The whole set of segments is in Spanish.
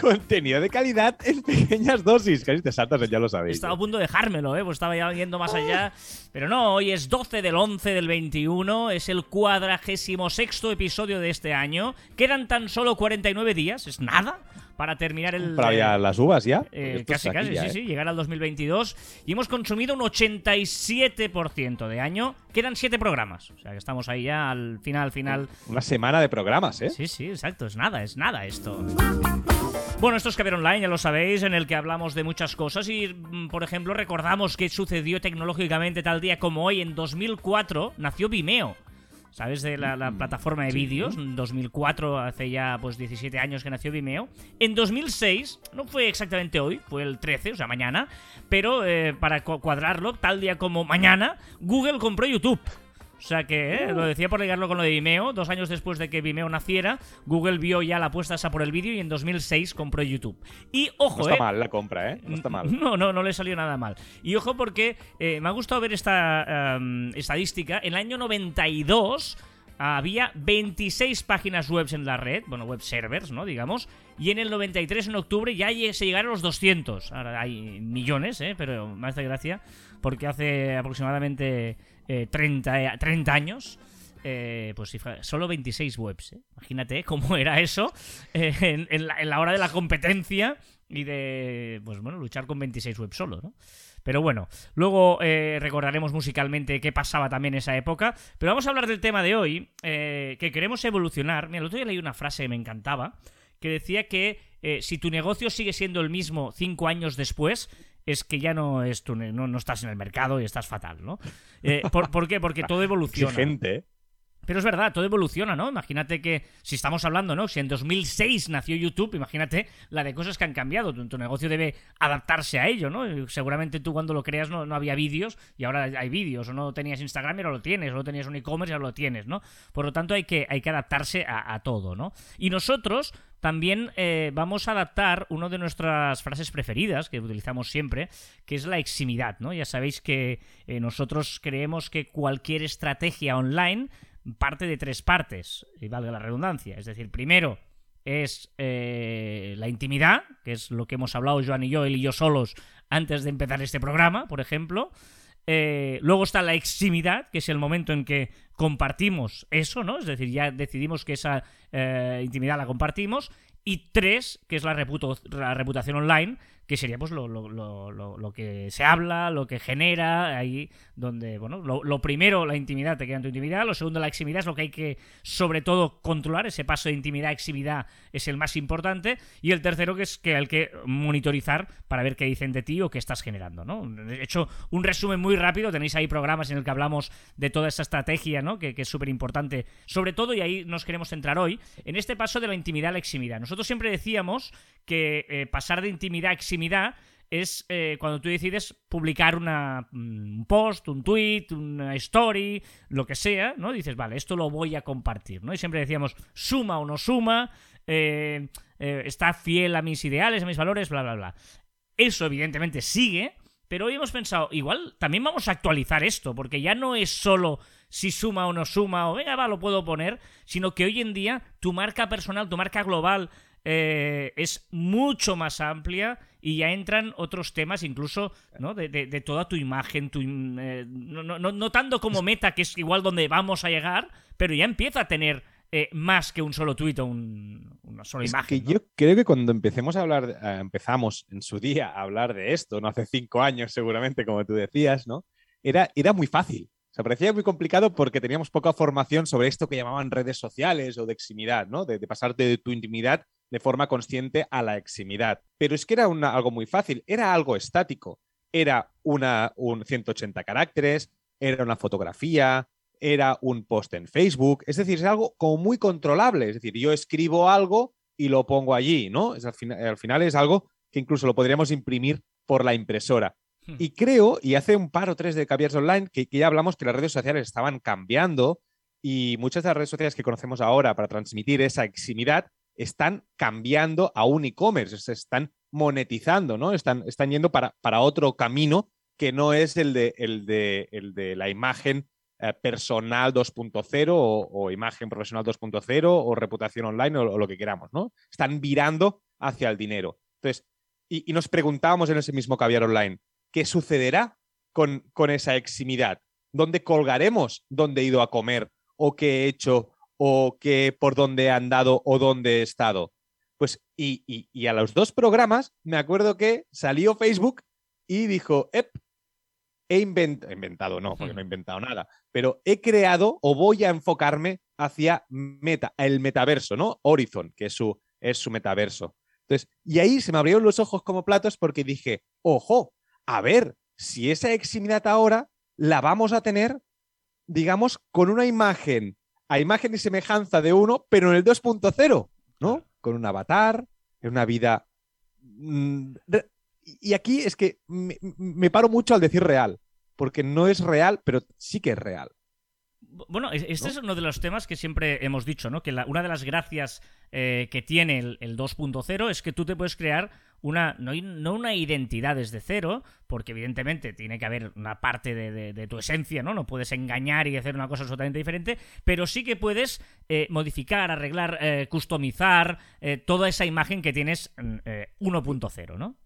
Contenido de calidad en pequeñas dosis. Casi te saltas, ya lo sabéis. Estaba a punto de dejármelo, ¿eh? pues estaba ya yendo más allá. Pero no, hoy es 12 del 11 del 21, es el cuadragésimo sexto episodio de este año. Quedan tan solo 49 días, es nada para terminar el. Para las uvas ya. Eh, casi, casi, sí, ¿eh? sí, llegar al 2022. Y hemos consumido un 87% de año. Quedan 7 programas. O sea que estamos ahí ya al final, final. Una semana de programas, ¿eh? Sí, sí, exacto. Es nada, es nada esto. Bueno, esto es Caber Online, ya lo sabéis, en el que hablamos de muchas cosas y, mm, por ejemplo, recordamos que sucedió tecnológicamente tal día como hoy, en 2004, nació Vimeo. ¿Sabes? De la, la plataforma de vídeos. En 2004, hace ya pues 17 años que nació Vimeo. En 2006, no fue exactamente hoy, fue el 13, o sea, mañana. Pero eh, para cuadrarlo, tal día como mañana, Google compró YouTube. O sea que, eh, lo decía por ligarlo con lo de Vimeo, dos años después de que Vimeo naciera, Google vio ya la apuesta esa por el vídeo y en 2006 compró YouTube. Y ojo, No está eh, mal la compra, ¿eh? No está mal. no, no, no le salió nada mal. Y ojo porque eh, me ha gustado ver esta em, estadística. En el año 92 había 26 páginas web en la red, bueno, web servers, ¿no? Digamos. Y en el 93, en octubre, ya se llegaron a los 200. Ahora hay millones, ¿eh? Pero me hace gracia porque hace aproximadamente eh, 30, eh, 30 años. eh, pues solo 26 webs. ¿eh? Imagínate cómo era eso eh, en, la, hora de la competencia y de, pues bueno, luchar con 26 webs solo, ¿no? Pero bueno, luego eh, recordaremos musicalmente qué pasaba también en esa época. Pero vamos a hablar del tema de hoy, eh, que queremos evolucionar. Mira, el otro día leí una frase que me encantaba, que decía que eh, si tu negocio sigue siendo el mismo cinco años después, es que ya no, es tu no, no estás en el mercado y estás fatal, ¿no? Eh, ¿por, por qué? Porque todo evoluciona. Exigente, ¿eh? Pero es verdad, todo evoluciona, ¿no? Imagínate que si estamos hablando, ¿no? Si en 2006 nació YouTube, imagínate la de cosas que han cambiado. Tu, tu negocio debe adaptarse a ello, ¿no? Seguramente tú cuando lo creas no, no había vídeos y ahora hay vídeos. O no tenías Instagram y ahora lo tienes. O no tenías un e-commerce y ahora lo tienes, ¿no? Por lo tanto hay que, hay que adaptarse a, a todo, ¿no? Y nosotros también eh, vamos a adaptar una de nuestras frases preferidas que utilizamos siempre, que es la eximidad, ¿no? Ya sabéis que eh, nosotros creemos que cualquier estrategia online parte de tres partes, y valga la redundancia. Es decir, primero es eh, la intimidad, que es lo que hemos hablado Joan y yo, él y yo solos, antes de empezar este programa, por ejemplo. Eh, luego está la eximidad, que es el momento en que compartimos eso, ¿no? Es decir, ya decidimos que esa eh, intimidad la compartimos. Y tres, que es la, reputo- la reputación online, que sería pues lo, lo- lo- lo- que se habla, lo que genera, ahí donde, bueno, lo, primero, la intimidad, te queda en tu intimidad, lo segundo, la eximidad, es lo que hay que, sobre todo, controlar, ese paso de intimidad a eximidad es el más importante, y el tercero, que es que hay que monitorizar para ver qué dicen de ti o qué estás generando, ¿no? He hecho un resumen muy rápido, tenéis ahí programas en el que hablamos de toda esa estrategia, ¿no? Que, que es súper importante, sobre todo, y ahí nos queremos centrar hoy, en este paso de la intimidad a la eximidad. Nosotros siempre decíamos que eh, pasar de intimidad a eximidad es eh, cuando tú decides publicar mm, un post, un tweet, una story, lo que sea, ¿no? Dices, vale, esto lo voy a compartir, ¿no? Y siempre decíamos, suma o no suma, eh, eh, está fiel a mis ideales, a mis valores, bla, bla, bla. Eso evidentemente sigue, pero hoy hemos pensado, igual también vamos a actualizar esto, porque ya no es solo si suma o no suma, o venga, va, lo puedo poner, sino que hoy en día tu marca personal, tu marca global es mucho más amplia y ya entran otros temas incluso ¿no? de, de- de toda tu imagen, tu, eh, no, no- no- tanto como meta, que es igual donde vamos a llegar, pero ya empieza a tener eh, más que un solo tuit o un- una sola Es imagen. que yo creo que cuando empecemos a hablar, eh, empezamos en su día a hablar de esto, no hace cinco años seguramente, como tú decías, ¿no? Era, era muy fácil. O sea, parecía muy complicado porque teníamos poca formación sobre esto que llamaban redes sociales o de eximidad, ¿no? De, de pasar de tu intimidad de forma consciente a la eximidad. Pero es que era una- algo muy fácil, era algo estático. Era una, un 180 caracteres, era una fotografía, era un post en Facebook. Es decir, es algo como muy controlable. Es decir, yo escribo algo y lo pongo allí, ¿no? Es al, fina- al final es algo que incluso lo podríamos imprimir por la impresora. Hmm. Y creo, y hace un par o tres de Caviars Online, que, que ya hablamos que las redes sociales estaban cambiando y muchas de las redes sociales que conocemos ahora para transmitir esa eximidad, están cambiando a un e-commerce, se están monetizando, ¿no? Están, están yendo para, para otro camino que no es el de, el de, el de la imagen eh, personal 2.0 o, imagen profesional 2.0 o reputación online o, lo que queramos, ¿no? Están virando hacia el dinero. Entonces, y, nos preguntábamos en ese mismo caviar online, ¿qué sucederá con, con esa eximidad? ¿Dónde colgaremos dónde he ido a comer o qué he hecho o qué por dónde he andado o dónde he estado? Pues, y, y a los dos programas me acuerdo que salió Facebook y dijo, ep, he inventado, no, porque no he inventado nada, pero he creado o voy a enfocarme hacia meta, el metaverso, ¿no? Horizon, que es su, es su metaverso. Entonces, y ahí se me abrieron los ojos como platos porque dije, ojo, a ver, si esa eximidad ahora la vamos a tener, digamos, con una imagen, a imagen y semejanza de uno, pero en el 2.0, ¿no? Con un avatar, en una vida mm, y aquí es que me, paro mucho al decir real, porque no es real, pero sí que es real. Bueno, este es uno de los temas que siempre hemos dicho, ¿no? Que una de las gracias eh, que tiene el, 2.0 es que tú te puedes crear una, no, una identidad desde cero, porque evidentemente tiene que haber una parte de, tu esencia, ¿no? No puedes engañar y hacer una cosa absolutamente diferente, pero sí que puedes eh, modificar, arreglar, eh, customizar toda esa imagen que tienes 1.0, ¿no?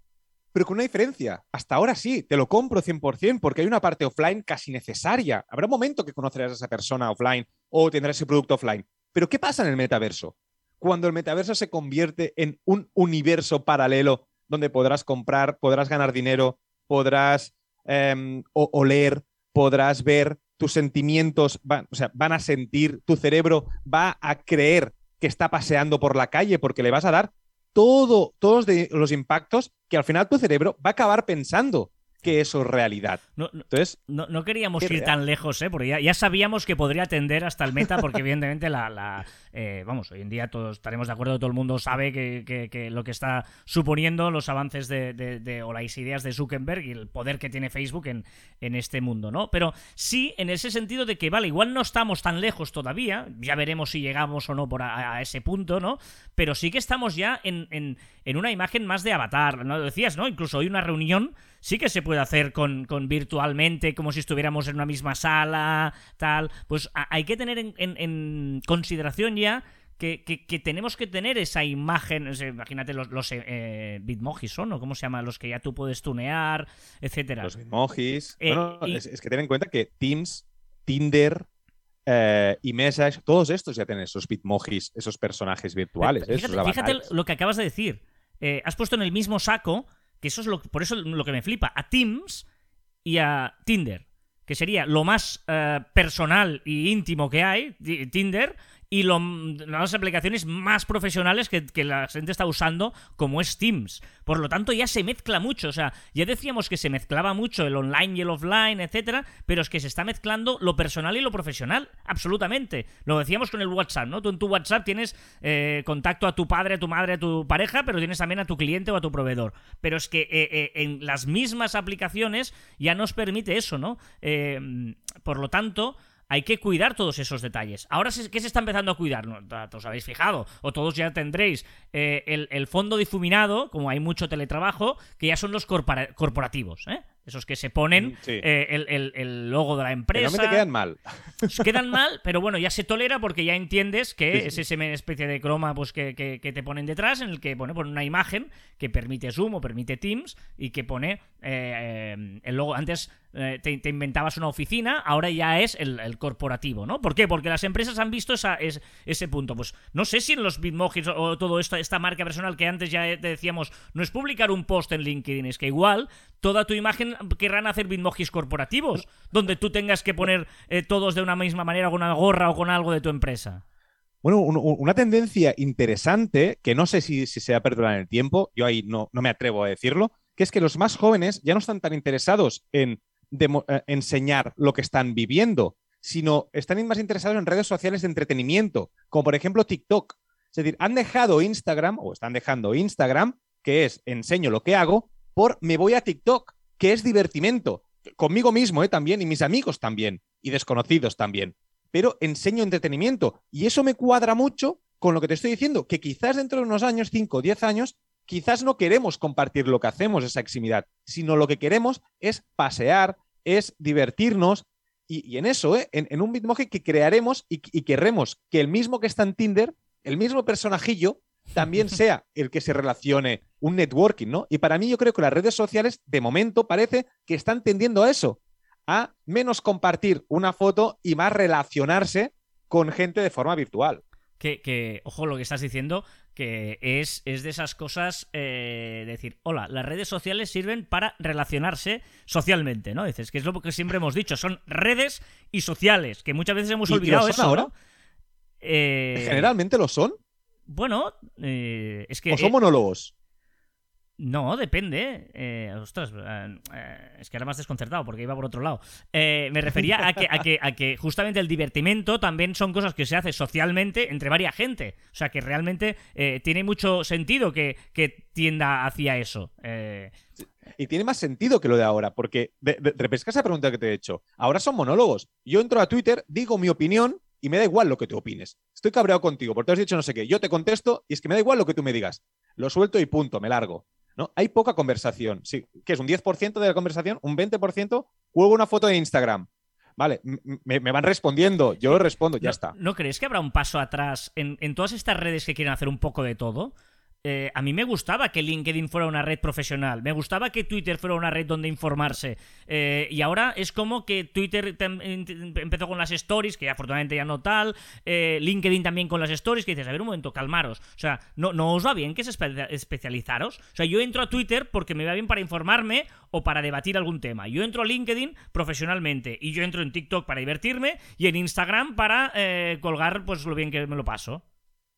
pero con una diferencia. Hasta ahora sí, te lo compro 100% porque hay una parte offline casi necesaria. Habrá un momento que conocerás a esa persona offline o tendrás ese producto offline. Pero ¿qué pasa en el metaverso? Cuando el metaverso se convierte en un universo paralelo donde podrás comprar, podrás ganar dinero, podrás em, oler, podrás ver, tus sentimientos van, o sea, van a sentir, tu cerebro va a creer que está paseando por la calle porque le vas a dar todo, todos los impactos que al final tu cerebro va a acabar pensando que eso es realidad. No, Entonces, no, queríamos ir tan lejos, ¿eh? porque ya, sabíamos que podría tender hasta el meta, porque evidentemente la, eh, vamos, hoy en día todos estaremos de acuerdo, todo el mundo sabe que, lo que está suponiendo los avances de, o las ideas de Zuckerberg y el poder que tiene Facebook en, en este mundo, ¿no? Pero sí en ese sentido de que, vale, igual no estamos tan lejos todavía, ya veremos si llegamos o no por a, ese punto, ¿no? Pero sí que estamos ya en, en, en una imagen más de avatar, ¿no? Decías, ¿no? Incluso hoy una reunión sí que se puede hacer con, virtualmente, como si estuviéramos en una misma sala, tal. Pues hay que tener en, consideración ya que, tenemos que tener esa imagen, imagínate los, los eh, bitmojis son, ¿o cómo se llama? Los que ya tú puedes tunear, etcétera. Los bitmojis. Eh, es, que ten en cuenta que Teams, Tinder eh, y Message, todos estos ya tienen esos bitmojis, esos personajes virtuales. Fíjate, fíjate, lo que acabas de decir. has puesto en el mismo saco que eso es lo, por eso lo que me flipa, a Teams y a Tinder, que sería lo más eh, personal y íntimo que hay, Tinder, y las aplicaciones más profesionales que, la gente está usando, como es Teams. Por lo tanto, ya se mezcla mucho. O sea, ya decíamos que se mezclaba mucho el online y el offline, etcétera, pero es que se está mezclando lo personal y lo profesional, absolutamente. Lo decíamos con el WhatsApp, ¿no? Tú en tu WhatsApp tienes eh, contacto a tu padre, a tu madre, a tu pareja, pero tienes también a tu cliente o a tu proveedor. Pero es que eh, eh, en las mismas aplicaciones ya nos permite eso, ¿no? por lo tanto hay que cuidar todos esos detalles. Ahora, ¿qué se está empezando a cuidar? No, os habéis fijado, o todos ya tendréis eh, el, fondo difuminado, como hay mucho teletrabajo, que ya son los corporativos, ¿eh? Esos que se ponen mm, eh, el, logo de la empresa. te quedan mal. Quedan mal, pero bueno, ya se tolera porque ya entiendes que es esa especie de croma pues, que, te ponen detrás, en el que pone una imagen que permite Zoom o permite Teams y que pone eh, el logo. Antes eh, te, inventabas una oficina, ahora ya es el, corporativo, ¿no? ¿Por qué? Porque las empresas han visto esa, ese punto. Pues no sé si en los Bitmojis o, todo esto, esta marca personal que antes ya te decíamos, no es publicar un post en LinkedIn, es que igual toda tu imagen querrán hacer bitmojis corporativos, donde tú tengas que poner eh, todos de una misma manera con una gorra o con algo de tu empresa. Bueno, una tendencia interesante, que no sé si, se va a perdurar en el tiempo, yo ahí no, me atrevo a decirlo, que es que los más jóvenes ya no están tan interesados en eh, enseñar lo que están viviendo, sino están más interesados en redes sociales de entretenimiento, como por ejemplo TikTok. Es decir, han dejado Instagram, o están dejando Instagram, que es enseño lo que hago, por me voy a TikTok, que es divertimento. Conmigo mismo ¿eh? también, y mis amigos también, y desconocidos también. pero enseño entretenimiento. Y eso me cuadra mucho con lo que te estoy diciendo, que quizás dentro de unos años, 5 o 10 años, quizás no queremos compartir lo que hacemos, esa eximidad, sino lo que queremos es pasear, es divertirnos. Y, en eso, ¿eh? en, un Bitmoji que crearemos y querremos que el mismo que está en Tinder, el mismo personajillo, también sea el que se relacione un networking, ¿no? Y para mí yo creo que las redes sociales, de momento, parece que están tendiendo a eso, a menos compartir una foto y más relacionarse con gente de forma virtual. Que, ojo lo que estás diciendo, que es, es de esas cosas, eh, decir, hola, las redes sociales sirven para relacionarse socialmente, ¿no? Dices, que es lo que siempre hemos dicho, son redes y sociales, que muchas veces hemos olvidado eso, ahora? Eh, ¿Generalmente lo son? Bueno, eh, es que... ¿O son monólogos? No, depende. Eh, ostras, eh, es que era más desconcertado porque iba por otro lado. me refería a que, a, que, a que justamente el divertimento también son cosas que se hace socialmente entre varias gente. O sea que realmente tiene mucho sentido que, tienda hacia eso. Y tiene más sentido que lo de ahora, porque repesca esa pregunta que te he hecho. Ahora son monólogos. Yo entro a Twitter, digo mi opinión y me da igual lo que tú opines. Estoy cabreado contigo porque te has dicho no sé qué. Yo te contesto y es que me da igual lo que tú me digas. Lo suelto y punto, me largo. ¿no? Hay poca conversación. Sí, que es un 10% de la conversación, un 20%, juego una foto de Instagram. Vale, me, van respondiendo, yo respondo, ya está. ¿No crees que habrá un paso atrás en, en todas estas redes que quieren hacer un poco de todo? Eh, a mí me gustaba que LinkedIn fuera una red profesional, me gustaba que Twitter fuera una red donde informarse. Eh, y ahora es como que Twitter empezó con las stories, que afortunadamente ya no tal, eh, LinkedIn también con las stories, que dices, a ver un momento, calmaros. O sea, no, no os va bien que es especializaros. O sea, yo entro a Twitter porque me va bien para informarme o para debatir algún tema. Yo entro a LinkedIn profesionalmente y yo entro en TikTok para divertirme y en Instagram para colgar pues lo bien que me lo paso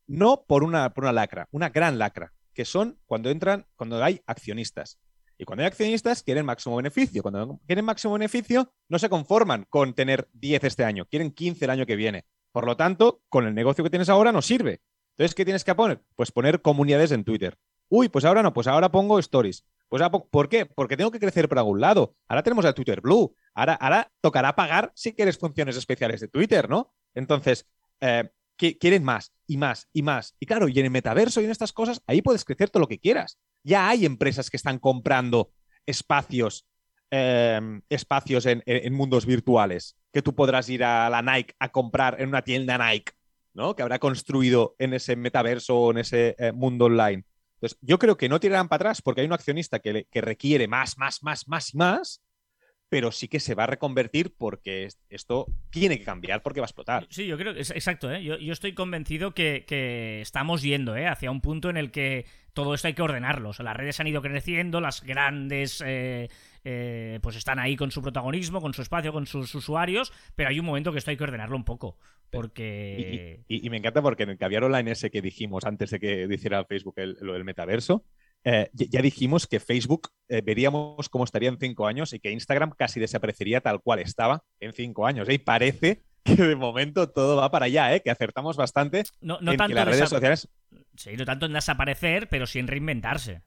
no por una, por una lacra, una gran lacra, que son cuando entran, cuando hay accionistas. Y cuando hay accionistas, quieren máximo beneficio. Cuando quieren máximo beneficio, no se conforman con tener 10 este año, quieren 15 el año que viene. Por lo tanto, con el negocio que tienes ahora no sirve. Entonces, ¿qué tienes que poner? Pues poner comunidades en Twitter. Uy, pues ahora no, pues ahora pongo stories. Pues ¿Por qué? Porque tengo que crecer por algún lado. Ahora tenemos el Twitter Blue. Ahora, ahora tocará pagar si quieres funciones especiales de Twitter, ¿no? Entonces, eh, quieren más y más y más. Y claro, y en el metaverso y en estas cosas, ahí puedes crecer todo lo que quieras. Ya hay empresas que están comprando espacios, em, espacios en, mundos virtuales, que tú podrás ir a la Nike a comprar en una tienda Nike, ¿no? Que habrá construido en ese metaverso o en ese eh, mundo online. Entonces, yo creo que no tirarán para atrás porque hay un accionista que, que requiere más, más, más, más y más pero sí que se va a reconvertir porque esto tiene que cambiar porque va a explotar. Sí, yo creo que es exacto. ¿eh? Yo, estoy convencido que, estamos yendo ¿eh? hacia un punto en el que todo esto hay que ordenarlo. las redes han ido creciendo, las grandes eh, eh, pues están ahí con su protagonismo, con su espacio, con sus usuarios, pero hay un momento que esto hay que ordenarlo un poco. Porque. Y, me encanta porque en el caviar online ese que dijimos antes de que hiciera Facebook lo del metaverso, eh, ya dijimos que Facebook eh, veríamos cómo estaría en cinco años y que Instagram casi desaparecería tal cual estaba en cinco años. Y parece que de momento todo va para allá, ¿eh? que acertamos bastante no, no tanto las redes sociales. Sí, no tanto en desaparecer, pero sí en reinventarse.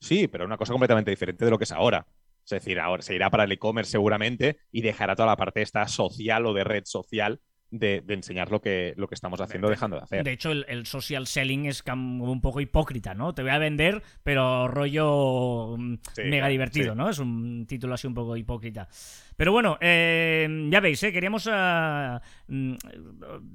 Sí, pero una cosa completamente diferente de lo que es ahora. Es decir, ahora se irá para el e-commerce seguramente y dejará toda la parte esta social o de red social de, enseñar lo que, lo que estamos haciendo dejando de hacer. De hecho, el, social selling es un poco hipócrita, ¿no? Te voy a vender, pero rollo mm, mega divertido, ¿no? Es un título así un poco hipócrita. Pero bueno, eh, ya veis, eh, queríamos ah, mm,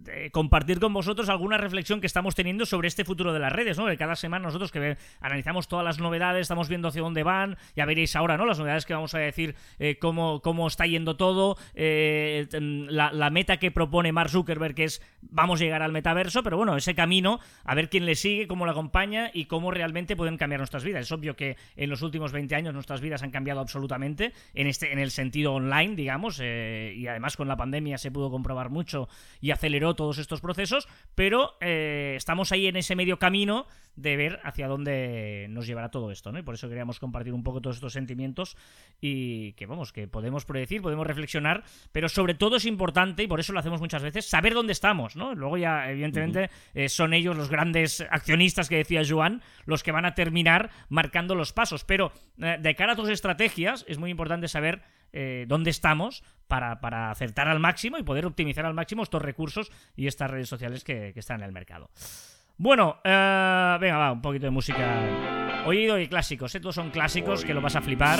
eh, compartir con vosotros alguna reflexión que estamos teniendo sobre este futuro de las redes, ¿no? Que cada semana nosotros que analizamos todas las novedades, estamos viendo hacia dónde van, ya veréis ahora, ¿no? Las novedades que vamos a decir, cómo, cómo está yendo todo, la, la, meta que propone Mark Zuckerberg, que es vamos a llegar al metaverso, pero bueno, ese camino, a ver quién le sigue, cómo lo acompaña y cómo realmente pueden cambiar nuestras vidas. Es obvio que en los últimos 20 años nuestras vidas han cambiado absolutamente en, este, en el sentido online digamos, eh, y además con la pandemia se pudo comprobar mucho y aceleró todos estos procesos, pero eh, estamos ahí en ese medio camino de ver hacia dónde nos llevará todo esto, ¿no? Y por eso queríamos compartir un poco todos estos sentimientos y que, vamos, que podemos predecir, podemos reflexionar, pero sobre todo es importante, y por eso lo hacemos muchas veces, saber dónde estamos, ¿no? Luego ya, evidentemente, eh, son ellos los grandes accionistas que decía Joan, los que van a terminar marcando los pasos, pero de cara a tus estrategias es muy importante saber eh, dónde estamos para, para, acertar al máximo y poder optimizar al máximo estos recursos y estas redes sociales que, que están en el mercado. Bueno, eh, venga, va, un poquito de música. Oído y clásicos, estos son clásicos que lo vas a flipar.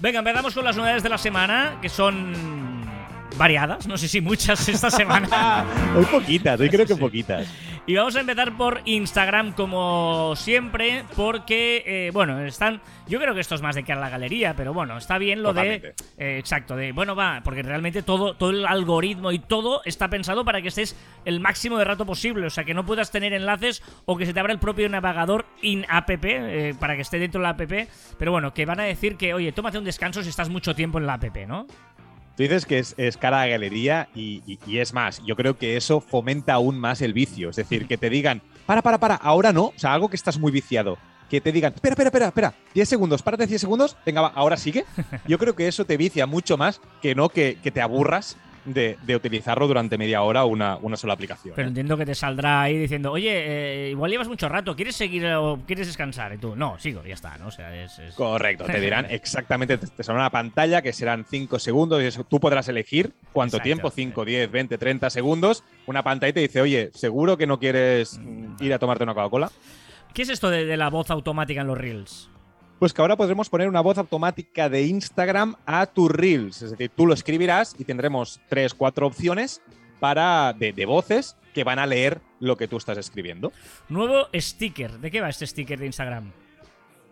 Venga, empezamos con las novedades de la semana, que son variadas, no sé si muchas esta semana. Muy poquitas, hoy creo que poquitas. Y vamos a empezar por Instagram, como siempre, porque, eh, bueno, están. Yo creo que esto es más de que a la galería, pero bueno, está bien lo Totalmente. de. eh, exacto, de. Bueno, va, porque realmente todo, todo el algoritmo y todo está pensado para que estés el máximo de rato posible. O sea, que no puedas tener enlaces o que se te abra el propio navegador in-app eh, para que esté dentro de la app. Pero bueno, que van a decir que, oye, tómate un descanso si estás mucho tiempo en la app, ¿no? Tú dices que es, es cara a galería y, y- y es más, yo creo que eso fomenta aún más el vicio. Es decir, que te digan, para, para, para, ahora no. O sea, algo que estás muy viciado. Que te digan, espera, espera, espera, espera, 10 segundos, párate 10 segundos, venga, va, ahora sigue. Yo creo que eso te vicia mucho más que no que, que te aburras de, de utilizarlo durante media hora una, una sola aplicación. Pero ¿eh? entiendo que te saldrá ahí diciendo, oye, eh, igual llevas mucho rato, ¿quieres seguir o quieres descansar? Y tú, no, sigo, ya está, ¿no? O sea, es. es- Correcto, te dirán exactamente, te, te saldrá una pantalla que serán 5 segundos y eso, tú podrás elegir cuánto Exacto, tiempo, 5, 10, 20, 30 segundos. Una pantalla y te dice, oye, ¿seguro que no quieres mm, ir a tomarte una Coca-Cola? ¿Qué es esto de, de la voz automática en los Reels? Pues que ahora podremos poner una voz automática de Instagram a tus Reels. Es decir, tú lo escribirás y tendremos 3, 4 opciones para, de, de voces que van a leer lo que tú estás escribiendo. Nuevo sticker. ¿De qué va este sticker de Instagram?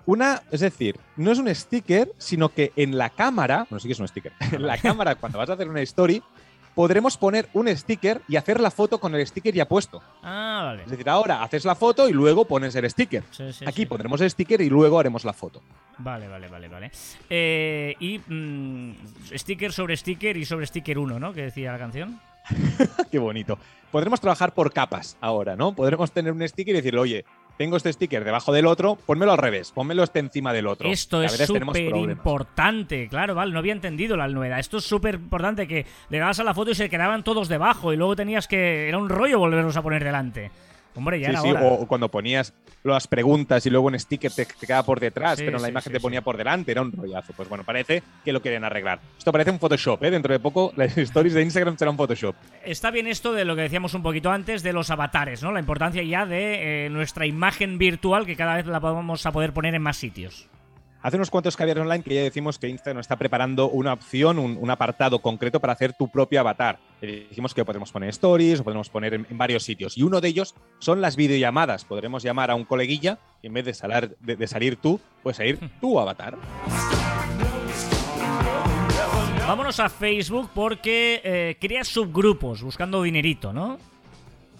Una, es decir, no es un sticker, sino que en la cámara, bueno, sí que es un sticker, en la cámara cuando vas a hacer una story, podremos poner un sticker y hacer la foto con el sticker ya puesto. Ah, vale. Es decir, ahora haces la foto y luego pones el sticker. Sí, sí, Aquí sí. pondremos el sticker y luego haremos la foto. Vale, vale, vale, vale. Eh, y mm, sticker sobre sticker y sobre sticker 1, ¿no? Que decía la canción. Qué bonito. Podremos trabajar por capas ahora, ¿no? Podremos tener un sticker y decirle, oye, tengo este sticker debajo del otro, pónmelo al revés, pónmelo este encima del otro. Esto es súper importante, claro, vale, no había entendido la novedad. Esto es súper importante que le dabas a la foto y se quedaban todos debajo y luego tenías que... Era un rollo volverlos a poner delante. Hombre, ya Sí, era sí, hora. o, o cuando ponías las preguntas y luego un sticker te, te quedaba por detrás, Sí, pero en la imagen te ponía por delante, era un rollazo. Pues bueno, parece que lo quieren arreglar. Esto parece un Photoshop, ¿eh? Dentro de poco las stories de Instagram serán Photoshop. Está bien esto de lo que decíamos un poquito antes de los avatares, ¿no? La importancia ya de eh, nuestra imagen virtual que cada vez la vamos a poder poner en más sitios. Hace unos cuantos caviares online que ya decimos que Instagram está preparando una opción, un, un apartado concreto para hacer tu propio avatar. Eh, dijimos que podemos poner stories, o podemos poner en, en varios sitios. Y uno de ellos son las videollamadas. Podremos llamar a un coleguilla y en vez de, salar- de- de salir tú, pues salir tu avatar. Vámonos a Facebook porque eh, crea subgrupos buscando dinerito, ¿no?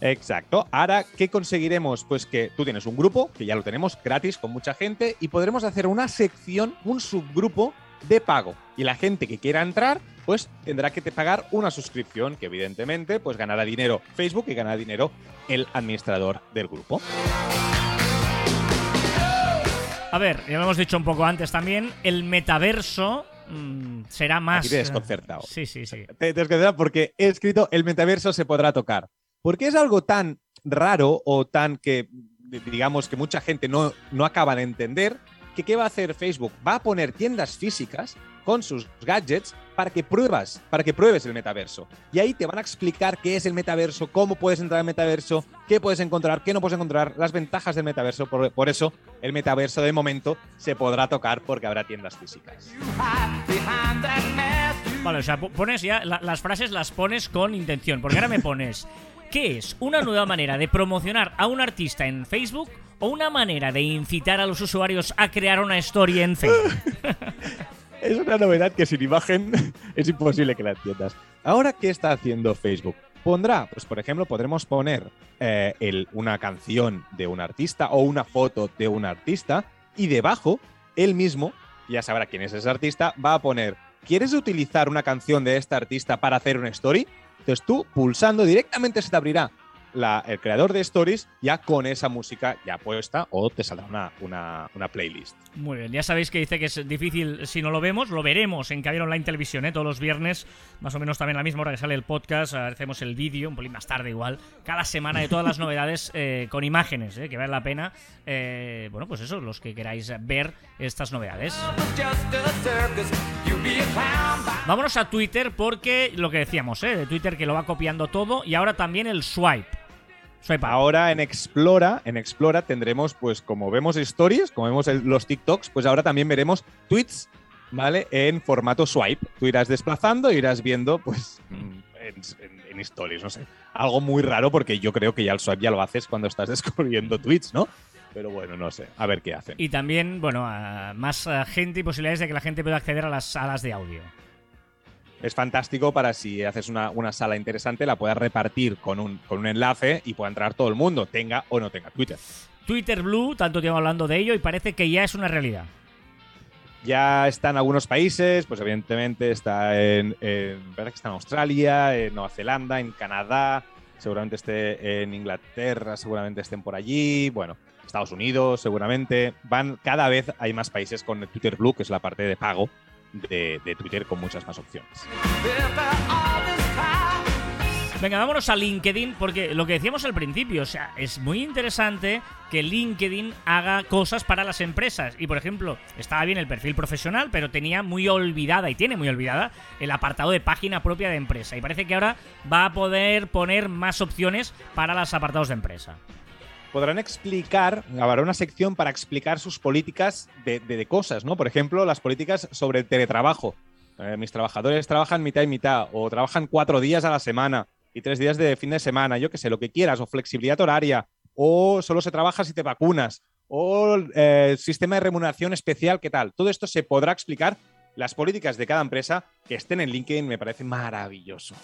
Exacto. Ahora, ¿qué conseguiremos? Pues que tú tienes un grupo, que ya lo tenemos gratis con mucha gente, y podremos hacer una sección, un subgrupo de pago. Y la gente que quiera entrar, pues tendrá que te pagar una suscripción, que evidentemente, pues ganará dinero Facebook y ganará dinero el administrador del grupo. A ver, ya lo hemos dicho un poco antes también, el metaverso mm, será más... Aquí te he desconcertado. Sí, sí, sí. Te te desconcerta porque he escrito el metaverso se podrá tocar. Porque es algo tan raro o tan que, digamos, que mucha gente no, no acaba de entender, que ¿qué va a hacer Facebook? Va a poner tiendas físicas con sus gadgets para que pruebas, para que pruebes el metaverso. Y ahí te van a explicar qué es el metaverso, cómo puedes entrar al metaverso, qué puedes encontrar, qué no puedes encontrar, las ventajas del metaverso. Por, por eso, el metaverso de momento se podrá tocar porque habrá tiendas físicas. Vale, o sea, po- pones ya, la- las frases las pones con intención, porque ahora me pones, ¿qué es? ¿Una nueva manera de promocionar a un artista en Facebook o una manera de incitar a los usuarios a crear una story en Facebook? Es una novedad que sin imagen es imposible que la entiendas. Ahora, ¿qué está haciendo Facebook? Pondrá, pues por ejemplo, podremos poner eh, una canción de un artista o una foto de un artista y debajo, él mismo, ya sabrá quién es ese artista, va a poner, ¿quieres utilizar una canción de este artista para hacer una story? Entonces tú, pulsando directamente se te abrirá el creador de stories ya con esa música ya puesta o te saldrá una, una, una, playlist. Muy bien, ya sabéis que dice que es difícil si no lo vemos, lo veremos en Caviar Online Televisión, ¿eh? todos los viernes, más o menos también a la misma hora que sale el podcast, hacemos el vídeo, un poquito más tarde igual, cada semana de todas las novedades eh, con imágenes, ¿eh? que vale la pena, bueno, pues eso, los que queráis ver estas novedades. Vámonos a Twitter porque lo que decíamos, ¿eh? de Twitter que lo va copiando todo y ahora también el swipe. Ahora en Explora, en Explora tendremos, pues como vemos stories, como vemos los TikToks, pues ahora también veremos tweets, ¿vale? En formato swipe. Tú irás desplazando, irás viendo, pues, en, en, stories, no sé. Algo muy raro porque yo creo que ya el swipe ya lo haces cuando estás descubriendo tweets, ¿no? Pero bueno, no sé, a ver qué hacen. Y también, bueno, más gente y posibilidades de que la gente pueda acceder a las salas de audio es fantástico para si haces una, sala interesante, la puedas repartir con un, con un enlace y pueda entrar todo el mundo, tenga o no tenga Twitter. Twitter Blue, tanto tiempo hablando de ello y parece que ya es una realidad. Ya está en algunos países, pues evidentemente está en, que está en Australia, en Nueva Zelanda, en Canadá, seguramente esté en Inglaterra, seguramente estén por allí, bueno, Estados Unidos, seguramente. Van, cada vez hay más países con Twitter Blue, que es la parte de pago, de, Twitter con muchas más opciones. Venga, vámonos a LinkedIn, porque lo que decíamos al principio, o sea, es muy interesante que LinkedIn haga cosas para las empresas. Y por ejemplo, estaba bien el perfil profesional, pero tenía muy olvidada, y tiene muy olvidada, el apartado de página propia de empresa. Y parece que ahora va a poder poner más opciones para los apartados de empresa podrán explicar, habrá una sección para explicar sus políticas de, cosas, ¿no? Por ejemplo, las políticas sobre el teletrabajo. Eh, mis trabajadores trabajan mitad y mitad, o trabajan cuatro días a la semana y tres días de fin de semana, yo qué sé, lo que quieras, o flexibilidad horaria, o solo se trabaja si te vacunas, o eh, sistema de remuneración especial, ¿qué tal? Todo esto se podrá explicar. Las políticas de cada empresa que estén en LinkedIn me parece maravilloso.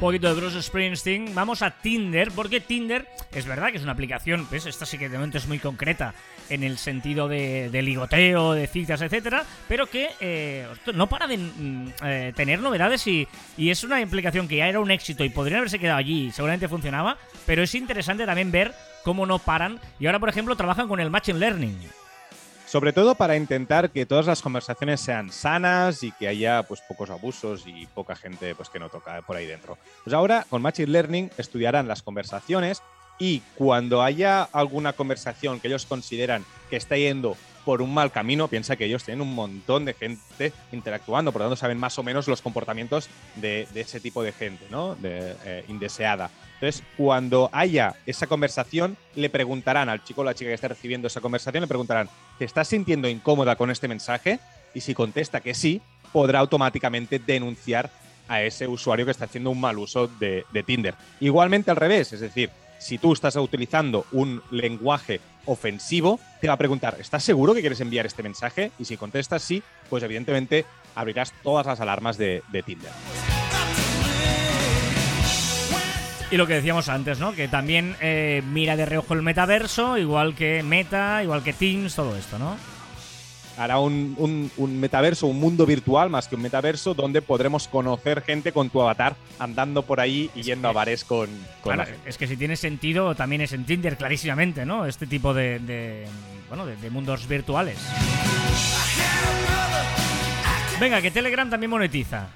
Poquito de Bruce Springsteen. Vamos a Tinder, porque Tinder es verdad que es una aplicación, ¿ves? Esta sí que de momento es muy concreta en el sentido de, ligoteo, de citas, etcétera, pero que eh, no para de mm, eh, tener novedades y, y, es una aplicación que ya era un éxito y podría haberse quedado allí seguramente funcionaba, pero es interesante también ver cómo no paran y ahora, por ejemplo, trabajan con el Machine Learning. Sobre todo para intentar que todas las conversaciones sean sanas y que haya pues pocos abusos y poca gente pues que no toca por ahí dentro. Pues ahora con Machine Learning estudiarán las conversaciones y cuando haya alguna conversación que ellos consideran que está yendo por un mal camino, piensa que ellos tienen un montón de gente interactuando, por lo tanto saben más o menos los comportamientos de, ese tipo de gente, ¿no? De, eh, indeseada. Entonces, cuando haya esa conversación, le preguntarán al chico o la chica que está recibiendo esa conversación, le preguntarán, ¿te estás sintiendo incómoda con este mensaje? Y si contesta que sí, podrá automáticamente denunciar a ese usuario que está haciendo un mal uso de Tinder. Igualmente al revés, es decir, si tú estás utilizando un lenguaje ofensivo, te va a preguntar, ¿estás seguro que quieres enviar este mensaje? Y si contestas sí, pues evidentemente abrirás todas las alarmas de, Tinder. Y lo que decíamos antes, ¿no? Que también eh, mira de reojo el metaverso, igual que Meta, igual que Teams, todo esto, ¿no? Hará un, metaverso, un mundo virtual más que un metaverso, donde podremos conocer gente con tu avatar andando por ahí y yendo a bares con. es que si tiene sentido, también es en Tinder, clarísimamente, ¿no? Este tipo de, bueno, de, mundos virtuales. Venga, que Telegram también monetiza.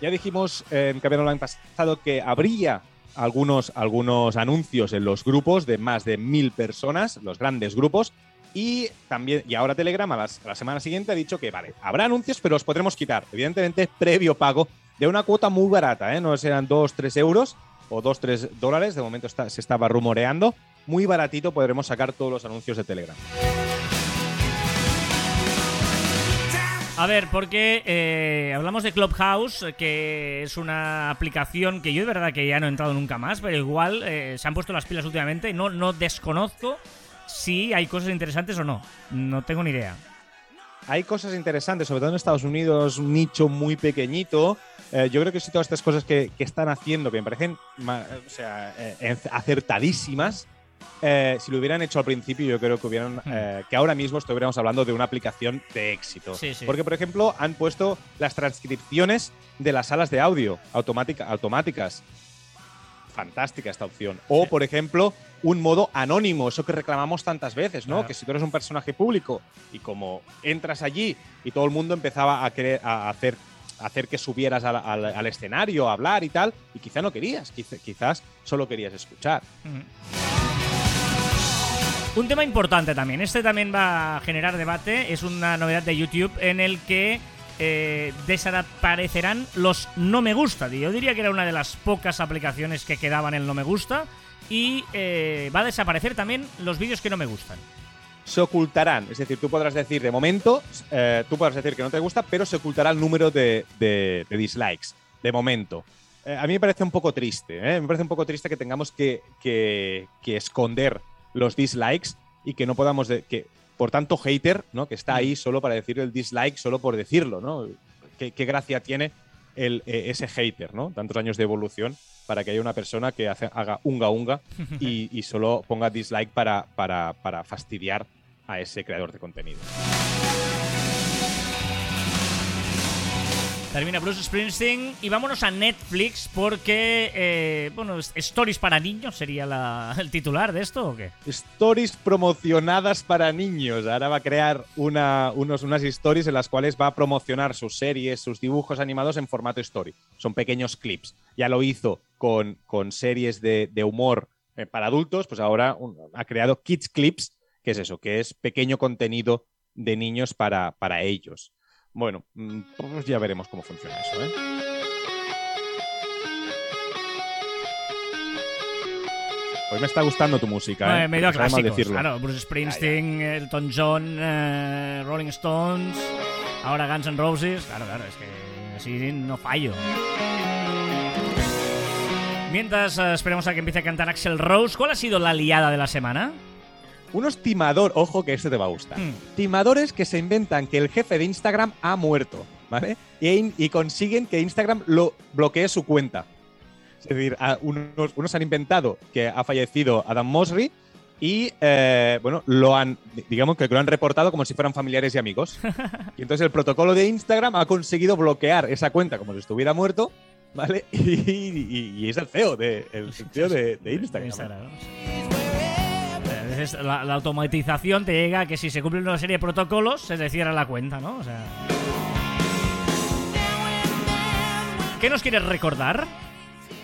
Ya dijimos en Caber Online pasado que habría algunos, algunos anuncios en los grupos de más de mil personas, los grandes grupos, y también, y ahora Telegram a, la semana siguiente ha dicho que, vale, habrá anuncios, pero los podremos quitar. Evidentemente, previo pago de una cuota muy barata, ¿eh? No serán 2, 3 euros o 2, 3 dólares. De momento se estaba rumoreando. Muy baratito podremos sacar todos los anuncios de Telegram. A ver, porque eh, hablamos de Clubhouse, que es una aplicación que yo de verdad que ya no he entrado nunca más, pero igual eh, se han puesto las pilas últimamente. No, no desconozco si hay cosas interesantes o no. No tengo ni idea. Hay cosas interesantes, sobre todo en Estados Unidos, un nicho muy pequeñito. Eh, yo creo que sí, todas estas cosas que, están haciendo, que me parecen o sea, eh, acertadísimas, eh, si lo hubieran hecho al principio, yo creo que hubieran Hmm. eh, que ahora mismo estuviéramos hablando de una aplicación de éxito. Sí, sí. Porque, por ejemplo, han puesto las transcripciones de las salas de audio automática- automáticas. Fantástica esta opción. O, Sí. por ejemplo, un modo anónimo, eso que reclamamos tantas veces, ¿no? Claro. Que si tú eres un personaje público y como entras allí y todo el mundo empezaba a querer a hacer, a hacer que subieras al, al- al escenario, a hablar y tal, y quizá no querías, quiz- quizás solo querías escuchar. Un tema importante también, este también va a generar debate, es una novedad de YouTube en el que eh, desaparecerán los no me gusta. Yo diría que era una de las pocas aplicaciones que quedaban en no me gusta y eh, va a desaparecer también los vídeos que no me gustan. se ocultarán. Es decir, tú podrás decir, de momento, eh, tú podrás decir que no te gusta, pero se ocultará el número de, de- dislikes, de momento. Eh, a mí me parece un poco triste, me parece un poco triste que tengamos que, que- esconder los dislikes y que no podamos, que por tanto hater, ¿no? Que está ahí solo para decir el dislike, solo por decirlo, ¿no? ¿Qué, qué gracia tiene el, ese hater, ¿no? Tantos años de evolución para que haya una persona que hace- haga unga unga y, y solo ponga dislike para, para, para fastidiar a ese creador de contenido. Termina Bruce Springsteen y vámonos a Netflix porque, eh, bueno, Stories para niños sería el titular de esto o qué? Stories promocionadas para niños. Ahora va a crear una, unos, unas stories en las cuales va a promocionar sus series, sus dibujos animados en formato story. Son pequeños clips. Ya lo hizo con, con series de, de humor eh, para adultos, pues ahora ha creado Kids Clips, que es eso, que es pequeño contenido de niños para, para ellos. Bueno, mm, pues ya veremos cómo funciona eso, ¿eh? Hoy me está gustando tu música, ¿eh? Eh, medio clásicos, decirlo. claro. Bruce Springsteen, Elton John, eh, Rolling Stones, ahora Guns N' Roses. Claro, claro, es que así no fallo. Mientras eh, esperemos a que empiece a cantar Axel Rose, ¿cuál ha sido la liada de la semana? Unos timador, ojo que este te va a gustar. Hmm. Timadores que se inventan que el jefe de Instagram ha muerto, ¿vale? Y, y consiguen que Instagram lo bloquee su cuenta. Es decir, a- unos, unos han inventado que ha fallecido Adam Mosley y, eh, bueno, lo han, digamos que lo han reportado como si fueran familiares y amigos. Y entonces el protocolo de Instagram ha conseguido bloquear esa cuenta como si estuviera muerto, ¿vale? Y, y- y es el CEO de, el CEO de, de Instagram. Instagram, la automatización te llega a que si se cumplen una serie de protocolos, se te cierra la cuenta, ¿no? O sea. ¿Qué nos quieres recordar?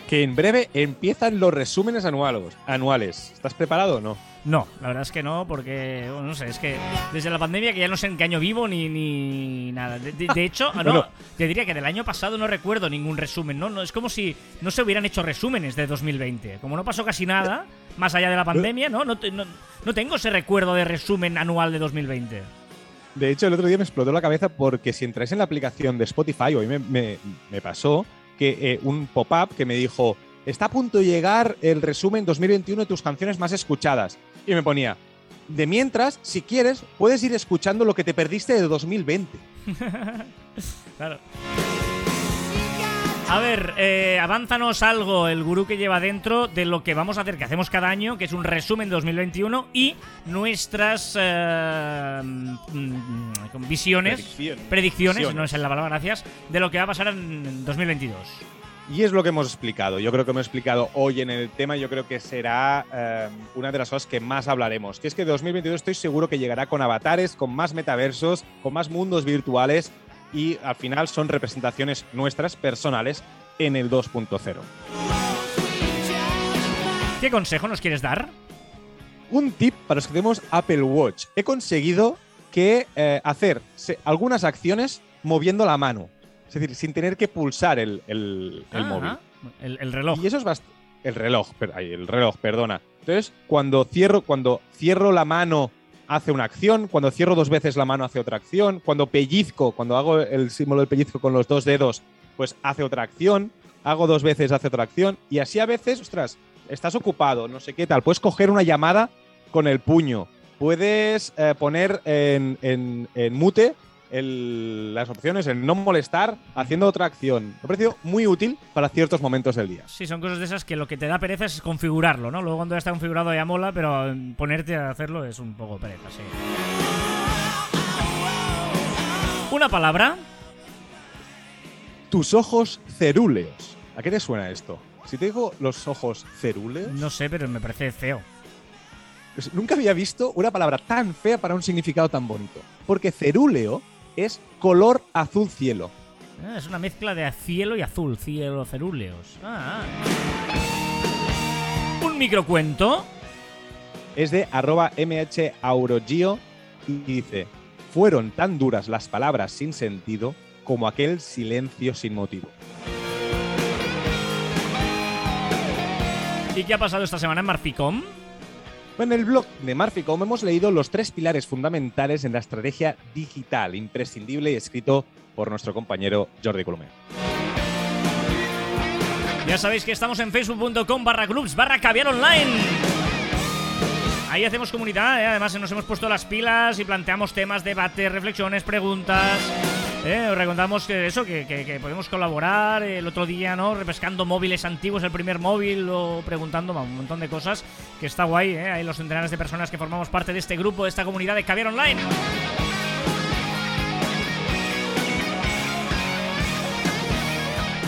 Que en breve empiezan los resúmenes anuales. anuales. ¿Estás preparado o no? No, la verdad es que no, porque, bueno, no sé, es que desde la pandemia que ya no sé en qué año vivo ni, ni nada. De, de- de hecho, no, Bueno. te diría que del año pasado no recuerdo ningún resumen, ¿no? no Es como si no se hubieran hecho resúmenes de 2020. Como no pasó casi nada, más allá de la pandemia, ¿no? No, no, no tengo ese recuerdo de resumen anual de 2020. De hecho, el otro día me explotó la cabeza porque si entráis en la aplicación de Spotify, hoy me, me- me pasó que eh, un pop-up que me dijo, está a punto de llegar el resumen 2021 de tus canciones más escuchadas. Y me ponía, de mientras, si quieres, puedes ir escuchando lo que te perdiste de 2020. Claro. A ver, eh, avánzanos algo el gurú que lleva dentro de lo que vamos a hacer, que hacemos cada año, que es un resumen 2021 y nuestras eh, mm, visiones, predicciones, Predicciones. no es la palabra, gracias, de lo que va a pasar en 2022. Y es lo que hemos explicado. Yo creo que hemos explicado hoy en el tema. Yo creo que será eh, una de las cosas que más hablaremos. Que es que 2022 estoy seguro que llegará con avatares, con más metaversos, con más mundos virtuales y al final son representaciones nuestras personales en el 2.0. ¿Qué consejo nos quieres dar? Un tip para los que tenemos Apple Watch. He conseguido que eh, hacer algunas acciones moviendo la mano. Es decir, sin tener que pulsar el, el- el Ah, móvil. El, el reloj. Y eso es bastante. El reloj, el reloj, perdona. Entonces, cuando cierro, cuando cierro la mano, hace una acción. Cuando cierro dos veces la mano, hace otra acción. Cuando pellizco, cuando hago el símbolo del pellizco con los dos dedos, pues hace otra acción. Hago dos veces, hace otra acción. Y así a veces, ostras, estás ocupado, no sé qué tal. Puedes coger una llamada con el puño. Puedes eh, poner en, en- en mute el- las opciones, el no molestar, haciendo otra acción. Me ha parecido muy útil para ciertos momentos del día. Sí, son cosas de esas que lo que te da pereza es configurarlo, ¿no? Luego cuando ya está configurado ya mola, pero ponerte a hacerlo es un poco pereza, sí. Una palabra. Tus ojos cerúleos. ¿A qué te suena esto? Si te digo los ojos cerúleos, No sé, pero me parece feo. pues nunca había visto una palabra tan fea para un significado tan bonito. Porque cerúleo es color azul cielo. Ah, es una mezcla de cielo y azul, cielo cerúleos. Ah, ah. Un microcuento. Es de arroba mhaurogio y dice, fueron tan duras las palabras sin sentido como aquel silencio sin motivo. ¿Y qué ha pasado esta semana en Marficom? En el blog de Marficom hemos leído los tres pilares fundamentales en la estrategia digital, imprescindible y escrito por nuestro compañero Jordi Colomer. Ya sabéis que estamos en facebook.com barra clubs barra caviar online. Ahí hacemos comunidad, ¿eh? además nos hemos puesto las pilas y planteamos temas, debates, reflexiones, preguntas. ¿Eh? Os recordamos que eso, que, que- podemos colaborar el otro día, ¿no? Repescando móviles antiguos, el primer móvil, o preguntando un montón de cosas, que está guay, ¿eh? Hay los centenares de personas que formamos parte de este grupo, de esta comunidad de Caviar Online.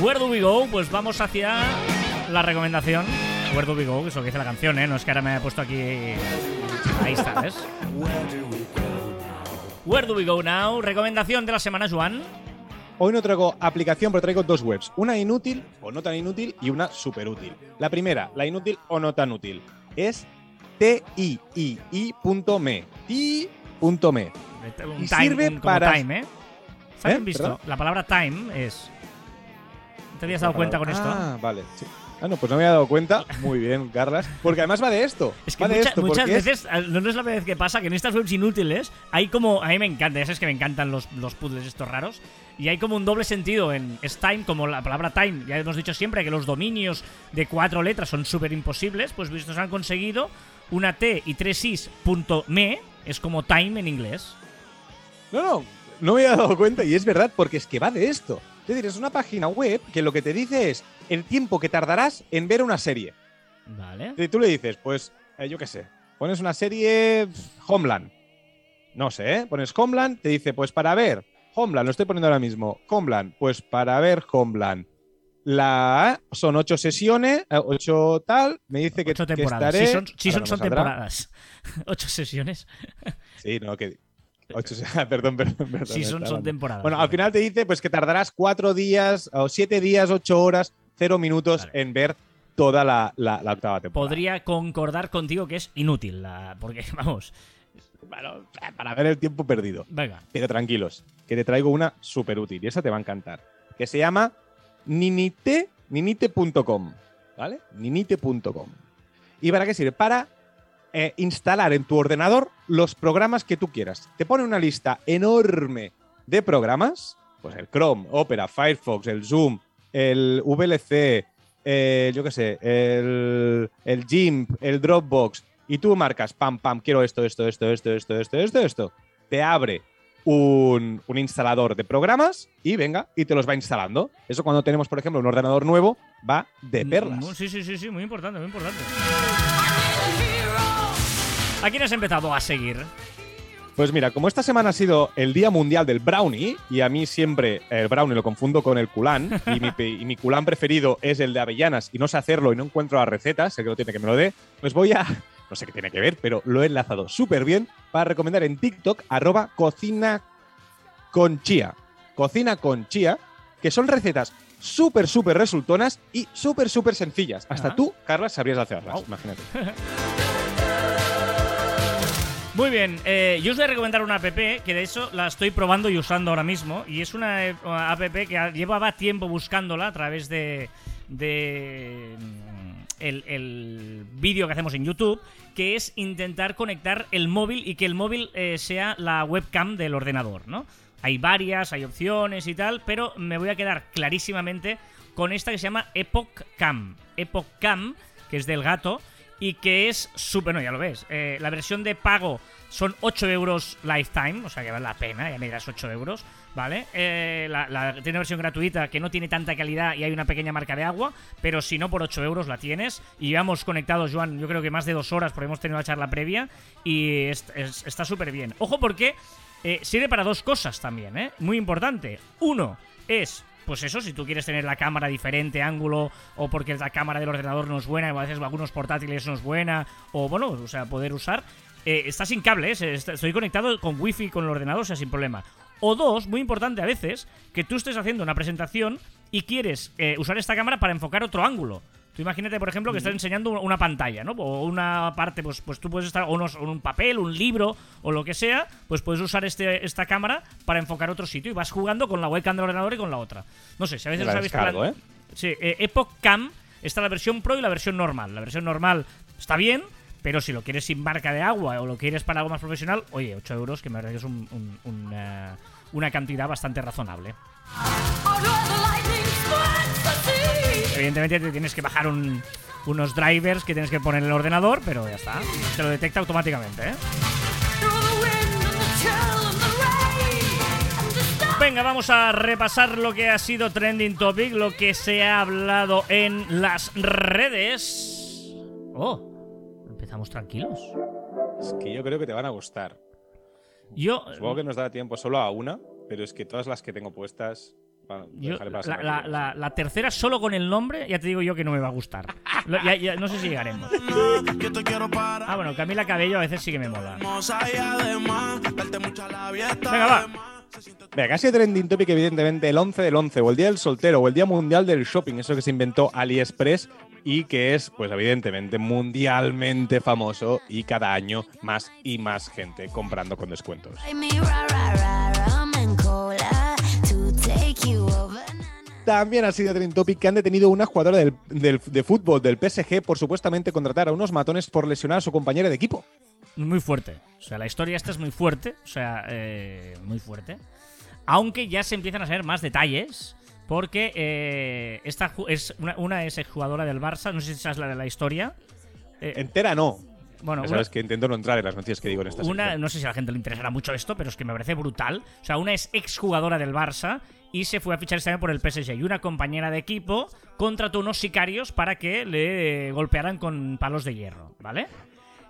Where do we go? Pues vamos hacia la recomendación. Where do we go? Que es lo que dice la canción, ¿eh? No es que ahora me haya puesto aquí. Ahí está, ¿ves? Where do we go now? Recomendación de la semana, Juan. Hoy no traigo aplicación, pero traigo dos webs. Una inútil o no tan inútil y una súper útil. La primera, la inútil o no tan útil, es tiii.me. ti.me. Y sirve para- time, ¿eh? ¿Está bien ¿Eh? visto? ¿Perdón? La palabra time es. ¿Te habías dado cuenta con esto? Ah, vale. sí. Ah, no, pues no me había dado cuenta. Muy bien, Carlas. Porque además va de esto. Es que va de mucha- esto, muchas veces, no es la vez que pasa, que en estas webs inútiles hay como. A mí me encanta, ya sabes que me encantan los, los puzzles estos raros. Y hay como un doble sentido en es time, como la palabra time. Ya hemos dicho siempre que los dominios de cuatro letras son súper imposibles. Pues estos han conseguido una T y tres is punto me, es como time en inglés. No, no, no me había dado cuenta y es verdad porque es que va de esto. Es decir, es una página web que lo que te dice es el tiempo que tardarás en ver una serie. Vale. Y tú le dices, pues, eh, yo qué sé, pones una serie Homeland. No sé, ¿eh? Pones Homeland, te dice, pues para ver Homeland, lo estoy poniendo ahora mismo. Homeland, pues para ver Homeland. La son ocho sesiones, eh, ocho tal, me dice que, Ocho que temporadas. estaré. Season- season ahora no son saldrá. temporadas. Ocho sesiones. Sí, no, que. Ocho, perdón, perdón, perdón. Está son temporadas. Bueno, al final te dice pues que tardarás cuatro días o siete días, ocho horas, cero minutos Vale. en ver toda la, la- la octava temporada. Podría concordar contigo que es inútil, la- porque vamos. Bueno, para ver el tiempo perdido. Venga. Pero tranquilos, que te traigo una súper útil y esa te va a encantar. Que se llama ninite, ninite.com. ¿Vale? Ninite.com. ¿Y para qué sirve? Para eh, instalar en tu ordenador los programas que tú quieras. Te pone una lista enorme de programas. Pues el Chrome, Opera, Firefox, el Zoom, el VLC, el, yo qué sé, el, el GIMP, el Dropbox. Y tú marcas, pam, pam, quiero esto, esto, esto, esto, esto, esto, esto, esto. Te abre un, un instalador de programas y venga, y te los va instalando. Eso cuando tenemos, por ejemplo, un ordenador nuevo, va de perlas. Mm, Sí, sí, sí, sí, muy importante, muy importante. ¿A quién has empezado a seguir? Pues mira, como esta semana ha sido el Día Mundial del Brownie, y a mí siempre el brownie lo confundo con el culán, y mi, y mi culán preferido es el de avellanas, y no sé hacerlo y no encuentro las recetas, el que lo tiene que me lo dé, pues voy a... No sé qué tiene que ver, pero lo he enlazado súper bien para recomendar en TikTok arroba cocina con chía. Cocina con chía, que son recetas súper, súper resultonas y súper, súper sencillas. Hasta Ah. tú, Carla, sabrías hacerlas, imagínate. Muy bien, eh, yo os voy a recomendar una app que de hecho la estoy probando y usando ahora mismo. Y es una eh, app que llevaba tiempo buscándola a través de, de mm, el, el vídeo que hacemos en YouTube, que es intentar conectar el móvil y que el móvil eh, sea la webcam del ordenador, ¿no? Hay varias, hay opciones y tal, pero me voy a quedar clarísimamente con esta que se llama Epoch Cam. Epoch Cam, que es del gato, y que es súper. No, ya lo ves. Eh, la versión de pago son 8 euros lifetime, o sea que vale la pena, ya me dirás 8 euros, ¿vale? Eh, la, tiene versión gratuita que no tiene tanta calidad y hay una pequeña marca de agua, pero si no, por 8 euros la tienes. Y llevamos conectados, Joan, yo creo que más de dos horas, porque hemos tenido la charla previa, y es- es- está súper bien. Ojo, porque eh, sirve para dos cosas también, ¿eh? Muy importante. Uno es pues eso, si tú quieres tener la cámara diferente ángulo o porque la cámara del ordenador no es buena, o a veces algunos portátiles no es buena, o bueno, o sea, poder usar, eh, está sin cable, ¿eh? Estoy conectado con wifi con el ordenador, o sea, sin problema. O dos, muy importante a veces, que tú estés haciendo una presentación y quieres eh, usar esta cámara para enfocar otro ángulo. Tú imagínate, por ejemplo, que estás enseñando una pantalla, ¿no? O una parte, pues, pues tú puedes estar, o, unos- un papel, un libro, o lo que sea, pues puedes usar este, esta cámara para enfocar otro sitio y vas jugando con la webcam del ordenador y con la otra. No sé, si a veces La os habéis descargo, plan- ¿eh? Sí, eh, Epoch Cam está la versión Pro y la versión normal. La versión normal está bien, pero si lo quieres sin marca de agua o lo quieres para algo más profesional, oye, 8 euros, que me parece que es un- un- un, eh, una cantidad bastante razonable. Evidentemente te tienes que bajar un- unos drivers que tienes que poner en el ordenador, pero ya está. Se lo detecta automáticamente, ¿eh? Venga, vamos a repasar lo que ha sido trending topic, lo que se ha hablado en las redes. Oh, empezamos tranquilos. Es que yo creo que te van a gustar. Yo, Supongo que nos da tiempo solo a una, pero es que todas las que tengo puestas. Bueno, yo- la, tercera solo con el nombre, ya te digo yo que no me va a gustar. Lo- ya- ya- no sé si llegaremos. Ah, bueno, Camila Cabello a veces sí que me mola. Venga, va. Venga, casi trending topic, evidentemente, el 11 del 11, o el Día del Soltero, o el Día Mundial del Shopping, eso que se inventó AliExpress y que es, pues evidentemente, mundialmente famoso y cada año más y más gente comprando con descuentos. También ha sido trending topic que han detenido una jugadora del, del- de fútbol del PSG por supuestamente contratar a unos matones por lesionar a su compañera de equipo. Muy fuerte. O sea, la historia esta es muy fuerte. O sea, eh, muy fuerte. Aunque ya se empiezan a saber más detalles. Porque eh, esta es una, una es jugadora del Barça. No sé si sabes la de la historia. Eh, Entera no. bueno, Ya una- sabes que intento no entrar en las noticias que digo en esta una, sección. no sé si a la gente le interesará mucho esto, pero es que me parece brutal. O sea, una es exjugadora del Barça y se fue a fichar este año por el PSG. Y una compañera de equipo contrató unos sicarios para que le eh, golpearan con palos de hierro, ¿vale?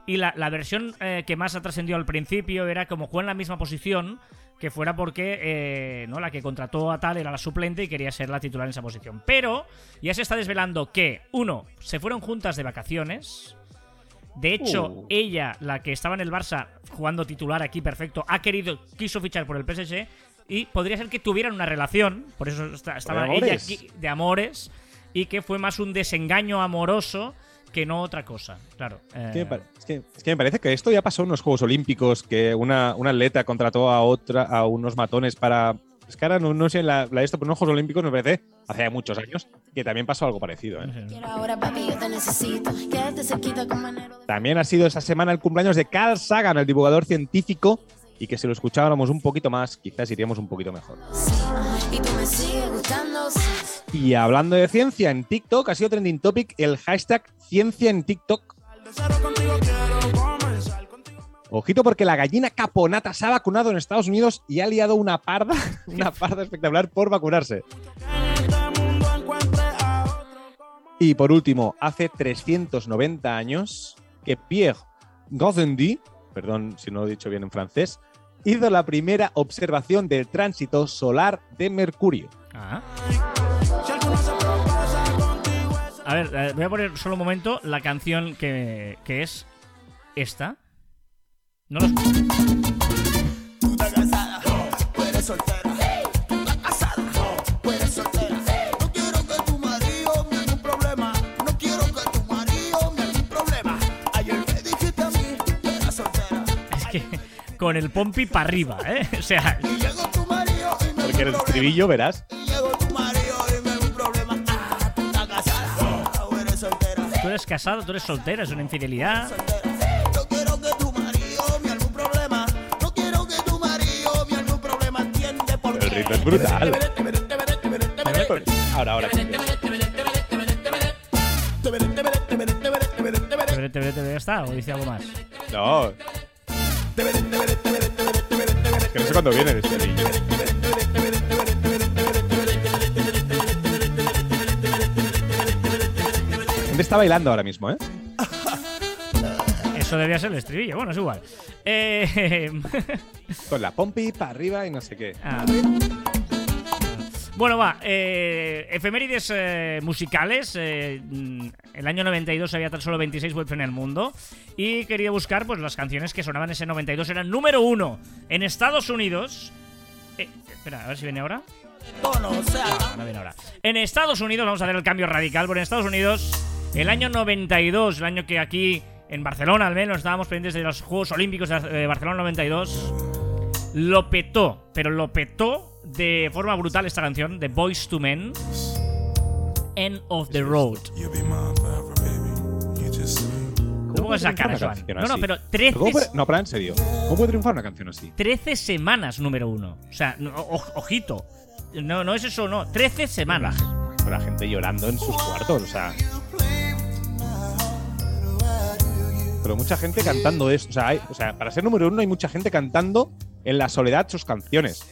Y la, la versión eh, que más ha trascendido al principio era como jugó en la misma posición, que fuera porque eh, ¿no? la que contrató a tal era la suplente y quería ser la titular en esa posición. Pero ya se está desvelando que, uno, se fueron juntas de vacaciones. De hecho, Uh. ella, la que estaba en el Barça jugando titular aquí perfecto, ha querido, quiso fichar por el PSG y podría ser que tuvieran una relación, por eso estaba de ella amores. aquí de amores y que fue más un desengaño amoroso que no otra cosa. Claro. Es que, eh, pare- es que- es que me parece que esto ya pasó en los Juegos Olímpicos, que una, una atleta contrató a otra, a unos matones para. Es que ahora no, no sé la, la de esto, pero en los Juegos Olímpicos me parece, hace ya muchos años, que también pasó algo parecido. ¿eh? También ha sido esa semana el cumpleaños de Carl Sagan, el divulgador científico, y que si lo escucháramos un poquito más, quizás iríamos un poquito mejor. Y hablando de ciencia, en TikTok ha sido trending topic el hashtag ciencia en TikTok. Ojito porque la gallina caponata se ha vacunado en Estados Unidos y ha liado una parda, una parda espectacular por vacunarse. Y por último, hace 390 años que Pierre Gassendi, perdón si no lo he dicho bien en francés, hizo la primera observación del tránsito solar de Mercurio. ah. A ver, eh, voy a poner solo un momento la canción que, que es esta. No lo escucho. Con el pompi para arriba, ¿eh? O sea, Porque el estribillo verás. Ah, tú eres casado, tú eres soltera, es una infidelidad. El ritmo es brutal. Ahora, ahora. Ya está, o dice algo más. No. Es que no sé cuándo viene el estribillo. ¿Dónde está bailando ahora mismo, eh? Eso debía ser el estribillo, bueno, es igual. Eh, Con la pompi para arriba y no sé qué. ah. Bueno, va, eh, efemérides eh, musicales. eh, mm, el año 92 había tan solo 26 webs en el mundo. Y quería buscar pues las canciones que sonaban ese 92. Eran número uno en Estados Unidos. Eh, espera, a ver si viene ahora. No, viene ahora. En Estados Unidos, vamos a hacer el cambio radical, porque en Estados Unidos, el año 92, el año que aquí, en Barcelona al menos, estábamos pendientes de los Juegos Olímpicos de Barcelona 92, lo petó, pero lo petó de forma brutal esta canción, de Boys to Men, End of the Road. Esa cara, Una Joan. No, no, pero 13, ¿Cómo puede- No, pero en serio. ¿Cómo puede triunfar una canción así? 13 semanas número uno. O sea, no, o- ojito. No, no es eso, no. 13 semanas. Pero la gente llorando en sus cuartos, o sea. Pero mucha gente cantando esto. O sea, hay- o sea, para ser número uno hay mucha gente cantando en la soledad sus canciones.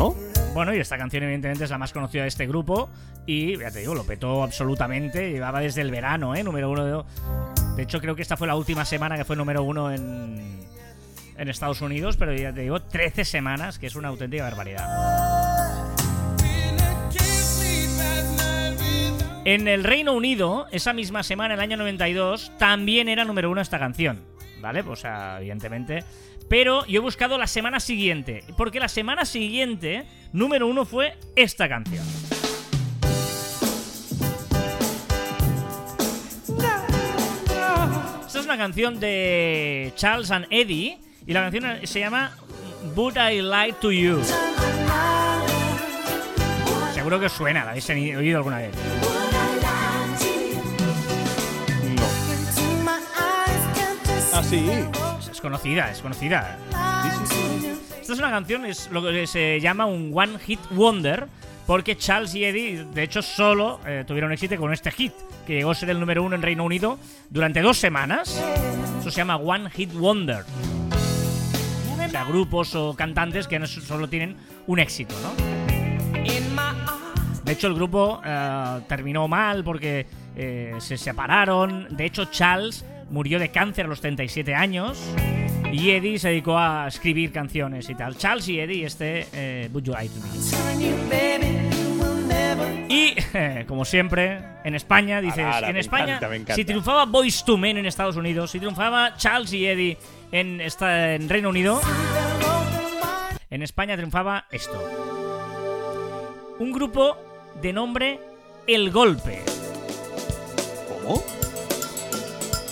¿No? Bueno, y esta canción evidentemente es la más conocida de este grupo y ya te digo, lo petó absolutamente, llevaba desde el verano, ¿eh? Número uno de... De hecho, creo que esta fue la última semana que fue número uno en, en Estados Unidos, pero ya te digo, 13 semanas, que es una auténtica barbaridad. En el Reino Unido, esa misma semana, el año 92, también era número uno esta canción. ¿Vale? Pues, o sea, evidentemente. Pero yo he buscado la semana siguiente. Porque la semana siguiente, número uno fue esta canción. Esta es una canción de Charles and Eddie. Y la canción se llama Would I Lie to You. Seguro que os suena, la habéis oído alguna vez. No. Ah, sí. Es conocida, es conocida. Esta es una canción, es lo que se llama un One Hit Wonder, porque Charles y Eddie, de hecho, solo eh, tuvieron éxito con este hit, que llegó a ser el número uno en Reino Unido durante dos semanas. Eso se llama One Hit Wonder. O sea, grupos o cantantes que no solo tienen un éxito, ¿no? De hecho, el grupo eh, terminó mal porque eh, se separaron. De hecho, Charles murió de cáncer a los 37 años. Y Eddie se dedicó a escribir canciones y tal. Charles y Eddie, este eh, Would You Lie to Me. Y, como siempre, en España, dices, en España, encanta, me encanta. si triunfaba Boys to Men en Estados Unidos, si triunfaba Charles y Eddie en, esta, en Reino Unido, en España triunfaba esto. Un grupo de nombre El Golpe. ¿Cómo?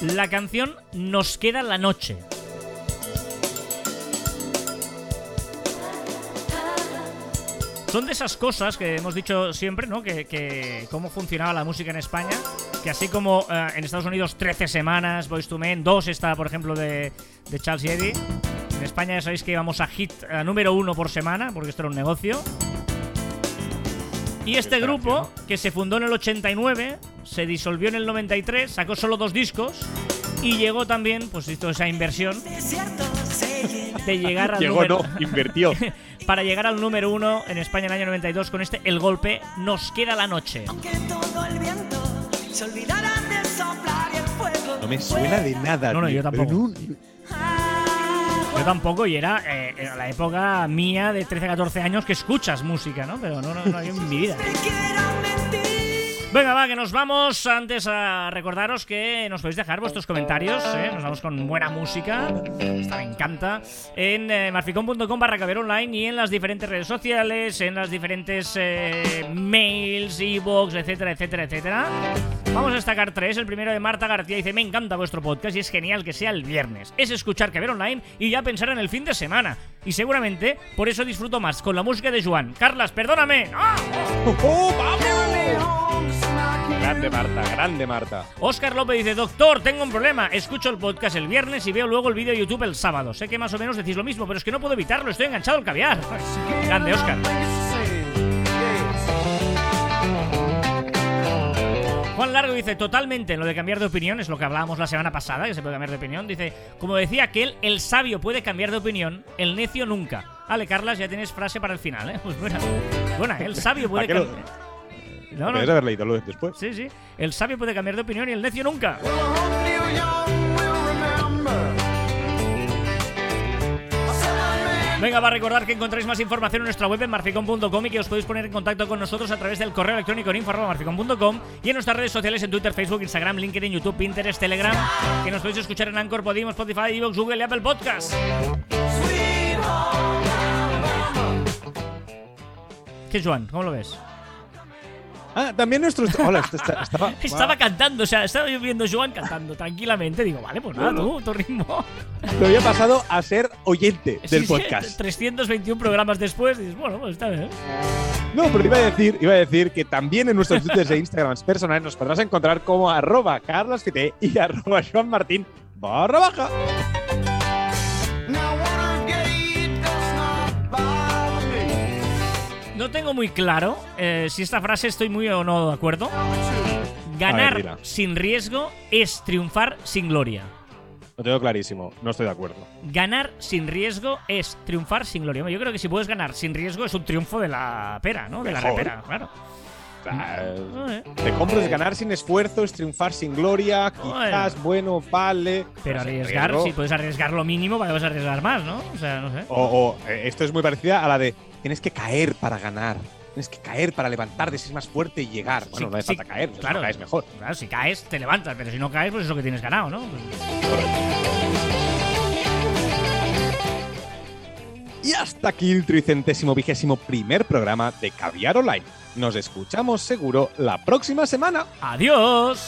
La canción Nos queda la noche. Son de esas cosas que hemos dicho siempre, ¿no? Que, cómo funcionaba la música en España. Que así como eh, en Estados Unidos 13 semanas, Boys to Men, 2 está, por ejemplo, de, de Charles y Eddie. En España ya sabéis que íbamos a hit eh, número uno por semana, porque esto era un negocio. Y este grupo, que se fundó en el 89, se disolvió en el 93, sacó solo dos discos y llegó también, pues hizo esa inversión de llegar al Llegó, número, no, invirtió. para llegar al número uno en España en el año 92 con este El Golpe, Nos queda la noche. Que todo el viento se olvidará de soplar y el fuego. No me suena de nada. No, no, tío. yo tampoco. Tampoco, y era eh, la época mía de 13-14 años que escuchas música, ¿no? Pero no, no, no en mi vida. Venga, va, que nos vamos. Antes a recordaros que nos podéis dejar vuestros comentarios. ¿eh? Nos vamos con buena música. Esta me encanta. En eh, marficon.com barra caber online y en las diferentes redes sociales, en las diferentes eh, mails, e-books, etcétera, etcétera, etcétera. Vamos a destacar tres. El primero de Marta García dice: Me encanta vuestro podcast y es genial que sea el viernes. Es escuchar ver online y ya pensar en el fin de semana. Y seguramente por eso disfruto más con la música de Joan. Carlas, perdóname. ¡Ah! ¡Oh! Grande Marta, grande Marta. Oscar López dice, doctor, tengo un problema. Escucho el podcast el viernes y veo luego el vídeo de YouTube el sábado. Sé que más o menos decís lo mismo, pero es que no puedo evitarlo. Estoy enganchado al caviar. Grande, Oscar. Juan Largo dice, totalmente, lo de cambiar de opinión, es lo que hablábamos la semana pasada, que se puede cambiar de opinión. Dice, como decía aquel, el sabio puede cambiar de opinión, el necio nunca. Vale, Carlas, ya tienes frase para el final, ¿eh? Pues buena. Buena, el sabio puede ¿Para qué lo- cambiar... No, no, Debes haber leído después. Sí, sí. El sabio puede cambiar de opinión y el necio nunca. Venga, va a recordar que encontráis más información en nuestra web en marficon.com y que os podéis poner en contacto con nosotros a través del correo electrónico en info@marficon.com y en nuestras redes sociales en Twitter, Facebook, Instagram, LinkedIn, YouTube, Pinterest, Telegram, que nos podéis escuchar en Anchor, Podimo, Spotify, Evox, Google y Apple Podcast. ¿Qué, Joan? ¿Cómo lo ves? Ah, también nuestros. Hola, está- estaba. Estaba cantando, o sea, estaba yo viendo Joan cantando tranquilamente. Digo, vale, pues nada, tú, tu ritmo. Me había pasado a ser oyente Sí, del sí, podcast. 321 programas después, dices, bueno, pues está bien. No, pero iba a decir, iba a decir que también en nuestros twitters e instagrams personales nos podrás encontrar como arroba carlasfite y arroba joanmartin barra baja. No tengo muy claro eh, si esta frase estoy muy o no de acuerdo. Ganar sin riesgo es triunfar sin gloria. Lo tengo clarísimo, no estoy de acuerdo. Ganar sin riesgo es triunfar sin gloria. Yo creo que si puedes ganar sin riesgo es un triunfo de la pera, ¿no? De la repera, claro. Sea, Eh, te compro es ganar sin esfuerzo, es triunfar sin gloria, quizás, bueno, vale. Pero arriesgar, si puedes arriesgar lo mínimo, vas a arriesgar más, ¿no? O sea, no sé. O, o, eh, esto es muy parecida a la de tienes que caer para ganar. Tienes que caer para levantarte, ser más fuerte y llegar. Bueno, Sí, no hace sí, falta caer, pues claro. no caes mejor. Claro, si caes, te levantas, pero si no caes, pues es lo que tienes ganado, ¿no? Y hasta aquí el tricentésimo vigésimo primer programa de Caviar Online. Nos escuchamos seguro la próxima semana. ¡Adiós!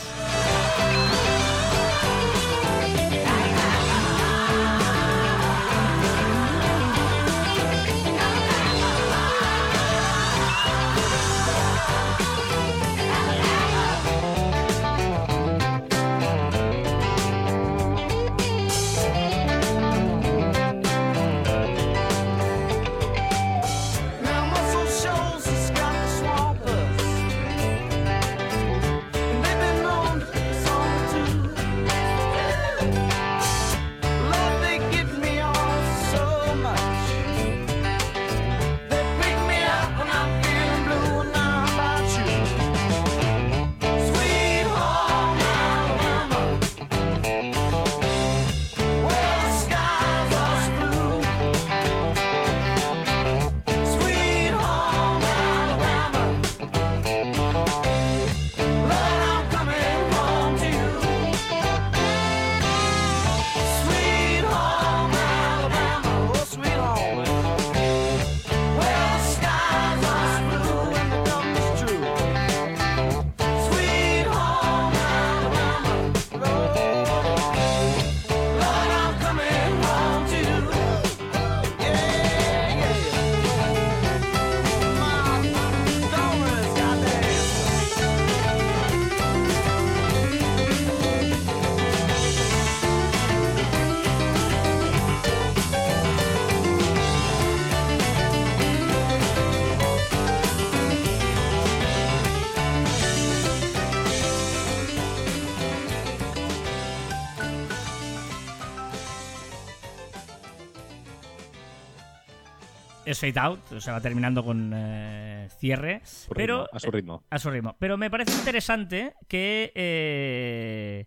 Fade Out, o sea, va terminando con eh, cierre. Su pero, ritmo, a su ritmo. a su ritmo. Pero me parece interesante que. eh,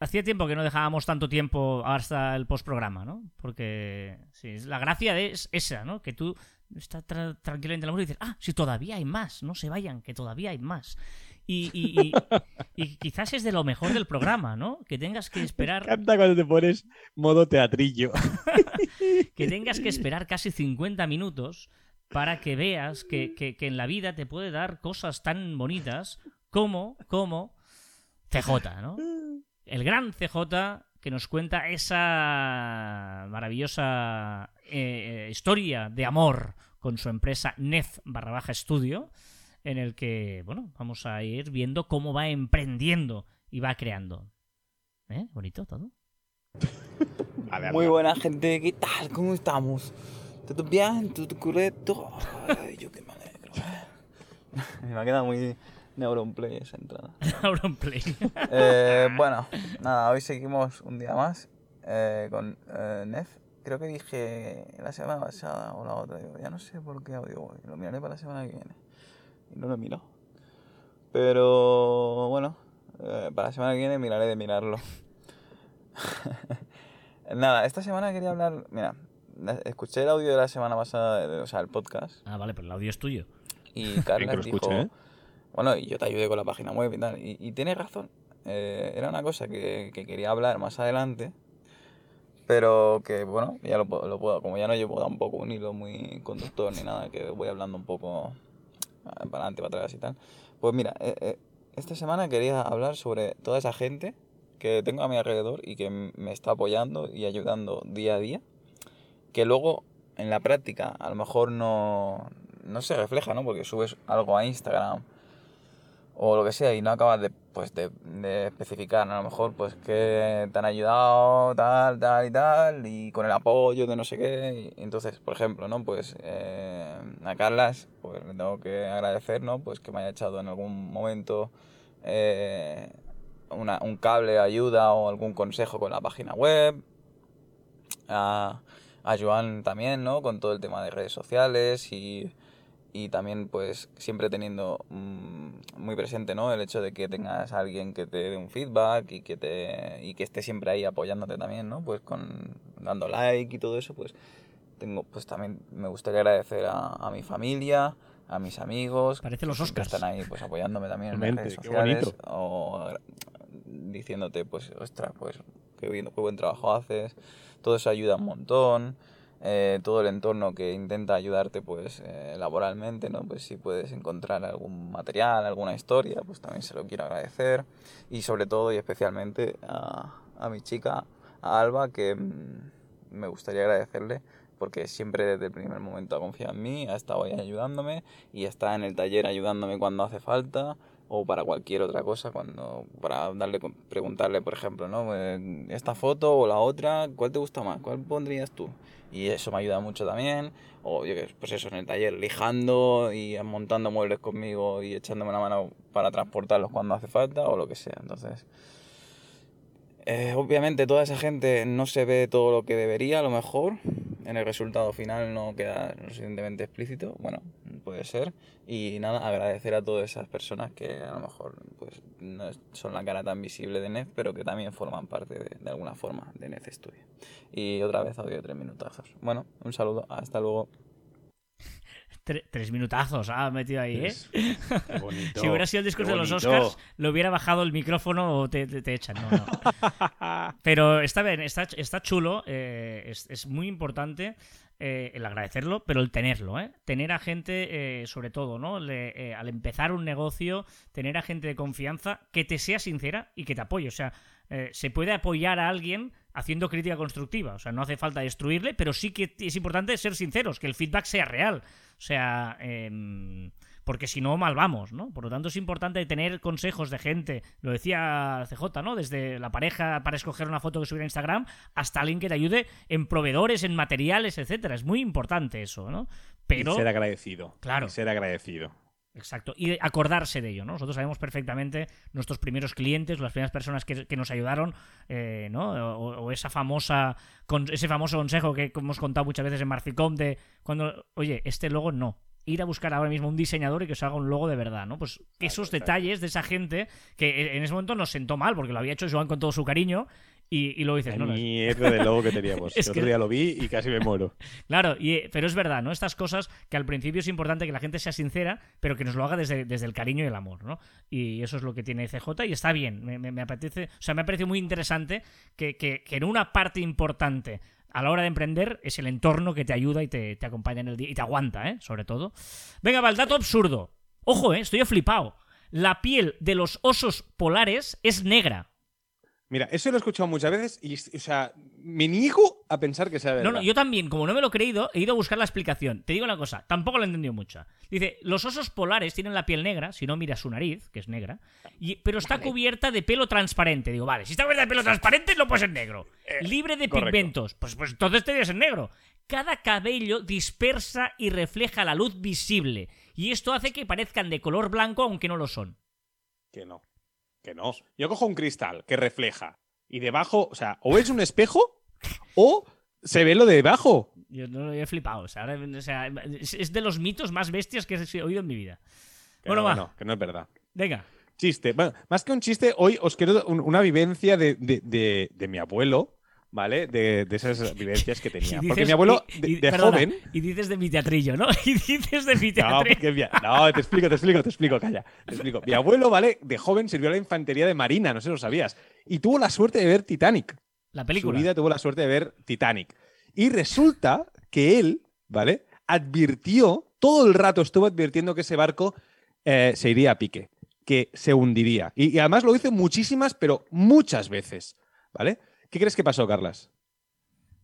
hacía tiempo que no dejábamos tanto tiempo hasta el postprograma, ¿no? Porque. Sí, la gracia de- es esa, ¿no? Que tú estás tra- tranquilamente en la música y dices, ah, si todavía hay más, no se vayan, que todavía hay más. Y, y- y- y quizás es de lo mejor del programa, ¿no? Que tengas que esperar. Canta cuando te pones modo teatrillo. que tengas que esperar casi 50 minutos para que veas que, que- que en la vida te puede dar cosas tan bonitas como, como CJ, ¿no? El gran CJ que nos cuenta esa maravillosa eh, historia de amor con su empresa Nef barra baja estudio, en el que, bueno, vamos a ir viendo cómo va emprendiendo y va creando. ¿Eh? Bonito todo. Vale, Muy buena gente, ¿qué tal? ¿Cómo estamos? ¿Todo bien? ¿Todo correcto? Ay, yo qué me alegro. Me ha quedado muy, Neuronplay esa entrada. Auronplay. Eh, bueno, nada, hoy seguimos un día más eh, con eh, Nef. Creo que dije la semana pasada o la otra. Digo, ya no sé por qué audio voy. Lo miraré para la semana que viene. Y no lo miro. Pero bueno, eh, para la semana que viene miraré de mirarlo. Nada, esta semana quería hablar. Mira, escuché el audio de la semana pasada, de- o sea, el podcast. Ah, vale, pero el audio es tuyo. Y lo dijo, escuche, ¿eh? bueno, y yo te ayudé con la página web y tal. Y, y tienes razón. Eh, era una cosa que, que quería hablar más adelante. Pero que, bueno, ya lo, puedo- lo puedo, como ya no llevo tampoco un hilo muy conductor ni nada, que voy hablando un poco para adelante, para atrás y tal. Pues mira, eh, eh, esta semana quería hablar sobre toda esa gente que tengo a mi alrededor y que me está apoyando y ayudando día a día, que luego en la práctica a lo mejor no, no se refleja, ¿no? Porque subes algo a Instagram o lo que sea y no acabas de, pues, de, de especificar, a lo mejor pues que te han ayudado tal, tal y tal y con el apoyo de no sé qué. Entonces, por ejemplo, ¿no? Pues eh, a Carlas pues le tengo que agradecer, ¿no? Pues que me haya echado en algún momento eh, una- un cable de ayuda o algún consejo con la página web. A, a Joan también, ¿no? Con todo el tema de redes sociales y, y también pues siempre teniendo mm, muy presente, ¿no? El hecho de que tengas a alguien que te dé un feedback y que, te, y que esté siempre ahí apoyándote también, ¿no? Pues con dando like y todo eso, pues tengo, pues también me gustaría agradecer a, a mi familia, a mis amigos. Parece los que Oscars. Están ahí pues apoyándome también en las redes qué sociales. bonito. O diciéndote, pues, ostras, pues, qué, bien- qué buen trabajo haces. Todo eso ayuda un montón. Eh, todo el entorno que intenta ayudarte, pues, eh, laboralmente, ¿no? Pues si puedes encontrar algún material, alguna historia, pues también se lo quiero agradecer. Y sobre todo y especialmente a, a mi chica, a Alba, que mm, me gustaría agradecerle porque siempre desde el primer momento ha confiado en mí, ha estado ahí ayudándome y está en el taller ayudándome cuando hace falta o para cualquier otra cosa, cuando para darle preguntarle, por ejemplo, ¿no? Eh, esta foto o la otra, ¿cuál te gusta más? ¿Cuál pondrías tú? Y eso me ayuda mucho también. O yo pues eso en el taller lijando y montando muebles conmigo y echándome la mano para transportarlos cuando hace falta o lo que sea. Entonces, eh, obviamente toda esa gente no se ve todo lo que debería, a lo mejor. En el resultado final no queda lo suficientemente explícito. Bueno, puede ser. Y nada, agradecer a todas esas personas que a lo mejor pues, no son la cara tan visible de NEF, pero que también forman parte de, alguna forma de NEF Studio. Y otra vez audio de tres minutazos. Bueno, un saludo, hasta luego. Tre- tres minutazos, ha metido ahí, ¿eh? Qué bonito, Si hubiera sido el discurso de los. Oscars, le hubiera bajado el micrófono o te, te- te echan. No, no. Pero está bien, está, está chulo, eh, es, es muy importante eh, el agradecerlo, pero el tenerlo, ¿eh? Tener a gente, eh, sobre todo, ¿no? Le- eh, al empezar un negocio, tener a gente de confianza que te sea sincera y que te apoye. O sea, eh, se puede apoyar a alguien haciendo crítica constructiva. O sea, no hace falta destruirle, pero sí que es importante ser sinceros, que el feedback sea real. O sea, em, porque si no, mal vamos, ¿no? Por lo tanto, es importante tener consejos de gente, lo decía CJ, ¿no? Desde la pareja para escoger una foto que subir a Instagram hasta alguien que te ayude en proveedores, en materiales, etcétera. Es muy importante eso, ¿no? Pero. Y ser agradecido. Claro. Y ser agradecido. Exacto. Y acordarse de ello, ¿no? Nosotros sabemos perfectamente nuestros primeros clientes, las primeras personas que, que nos ayudaron, eh, ¿no? O, o esa famosa, con, ese famoso consejo que hemos contado muchas veces en Marficom de cuando, oye, este logo no. Ir a buscar ahora mismo un diseñador y que os haga un logo de verdad, ¿no? Pues esos detalles de esa gente que en ese momento nos sentó mal porque lo había hecho Joan con todo su cariño y, y luego dices, no, Mierda de logo que teníamos. Es el otro día lo vi y casi me muero. Claro, y, eh, pero es verdad, ¿no? Estas cosas que al principio es importante que la gente sea sincera, pero que nos lo haga desde, desde el cariño y el amor, ¿no? Y eso es lo que tiene CJ y está bien. Me, me- me apetece, o sea, me ha parecido muy interesante que, que- que en una parte importante a la hora de emprender es el entorno que te ayuda y te, te acompaña en el día y te aguanta, ¿eh? Sobre todo. Venga, va, el dato absurdo. Ojo, ¿eh? Estoy flipado. La piel de los osos polares es negra. Mira, eso lo he escuchado muchas veces y, o sea, me niego a pensar que sea verdad. No, no, yo también, como no me lo he creído, he ido a buscar la explicación. Te digo una cosa, tampoco lo he entendido mucho. Dice, los osos polares tienen la piel negra, si no miras su nariz, que es negra, y, pero está cubierta de pelo transparente. Digo, vale, si está cubierta de pelo transparente, no puede ser negro. Libre de correcto. pigmentos, pues, pues entonces debería ser negro. Cada cabello dispersa y refleja la luz visible, y esto hace que parezcan de color blanco aunque no lo son. Que no. Que no. Yo cojo un cristal que refleja y debajo, o sea, o es un espejo o se ve lo de debajo. Yo no lo he flipado. O sea, ahora- o sea, es, de los mitos más bestias que he oído en mi vida. Que Bueno, no, va. que no, que no es verdad. Venga. Chiste. Bueno, más que un chiste, hoy os quiero un- una vivencia de, de- de- de mi abuelo, ¿vale? De, de esas vivencias que tenía. dices- Porque mi abuelo, de, y- de perdona, joven. Y dices de mi teatrillo, ¿no? Y dices de mi No, teatrillo. porque no, te explico, te explico, te explico, calla. Te explico. Mi abuelo, ¿vale? De joven sirvió a la infantería de Marina, no sé si lo sabías. Y tuvo la suerte de ver Titanic. La Su película. vida tuvo la suerte de ver Titanic. Y resulta que él, ¿vale? Advirtió, todo el rato estuvo advirtiendo que ese barco eh, se iría a pique, que se hundiría. Y, y además lo dice muchísimas, pero muchas veces, ¿vale? ¿Qué crees que pasó, Carlas?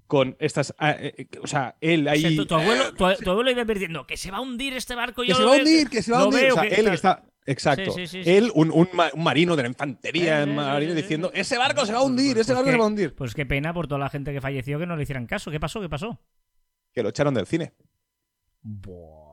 Con estas... ah, eh, eh, o sea, él O ahí... sea, tu, tu abuelo, tu, tu abuelo iba advirtiendo que se va a hundir este barco. que yo se lo va a hundir, que se va a hundir. veo, o sea, que él está. Exacto. Sí, sí, sí, sí. él, un, un ma- un marino de la infantería, marino, diciendo: Ese barco se va a hundir, ese Pues barco que- se va a hundir. Pues qué pena por toda la gente que falleció que no le hicieran caso. ¿Qué pasó? ¿Qué pasó? Que lo echaron del cine. Buah.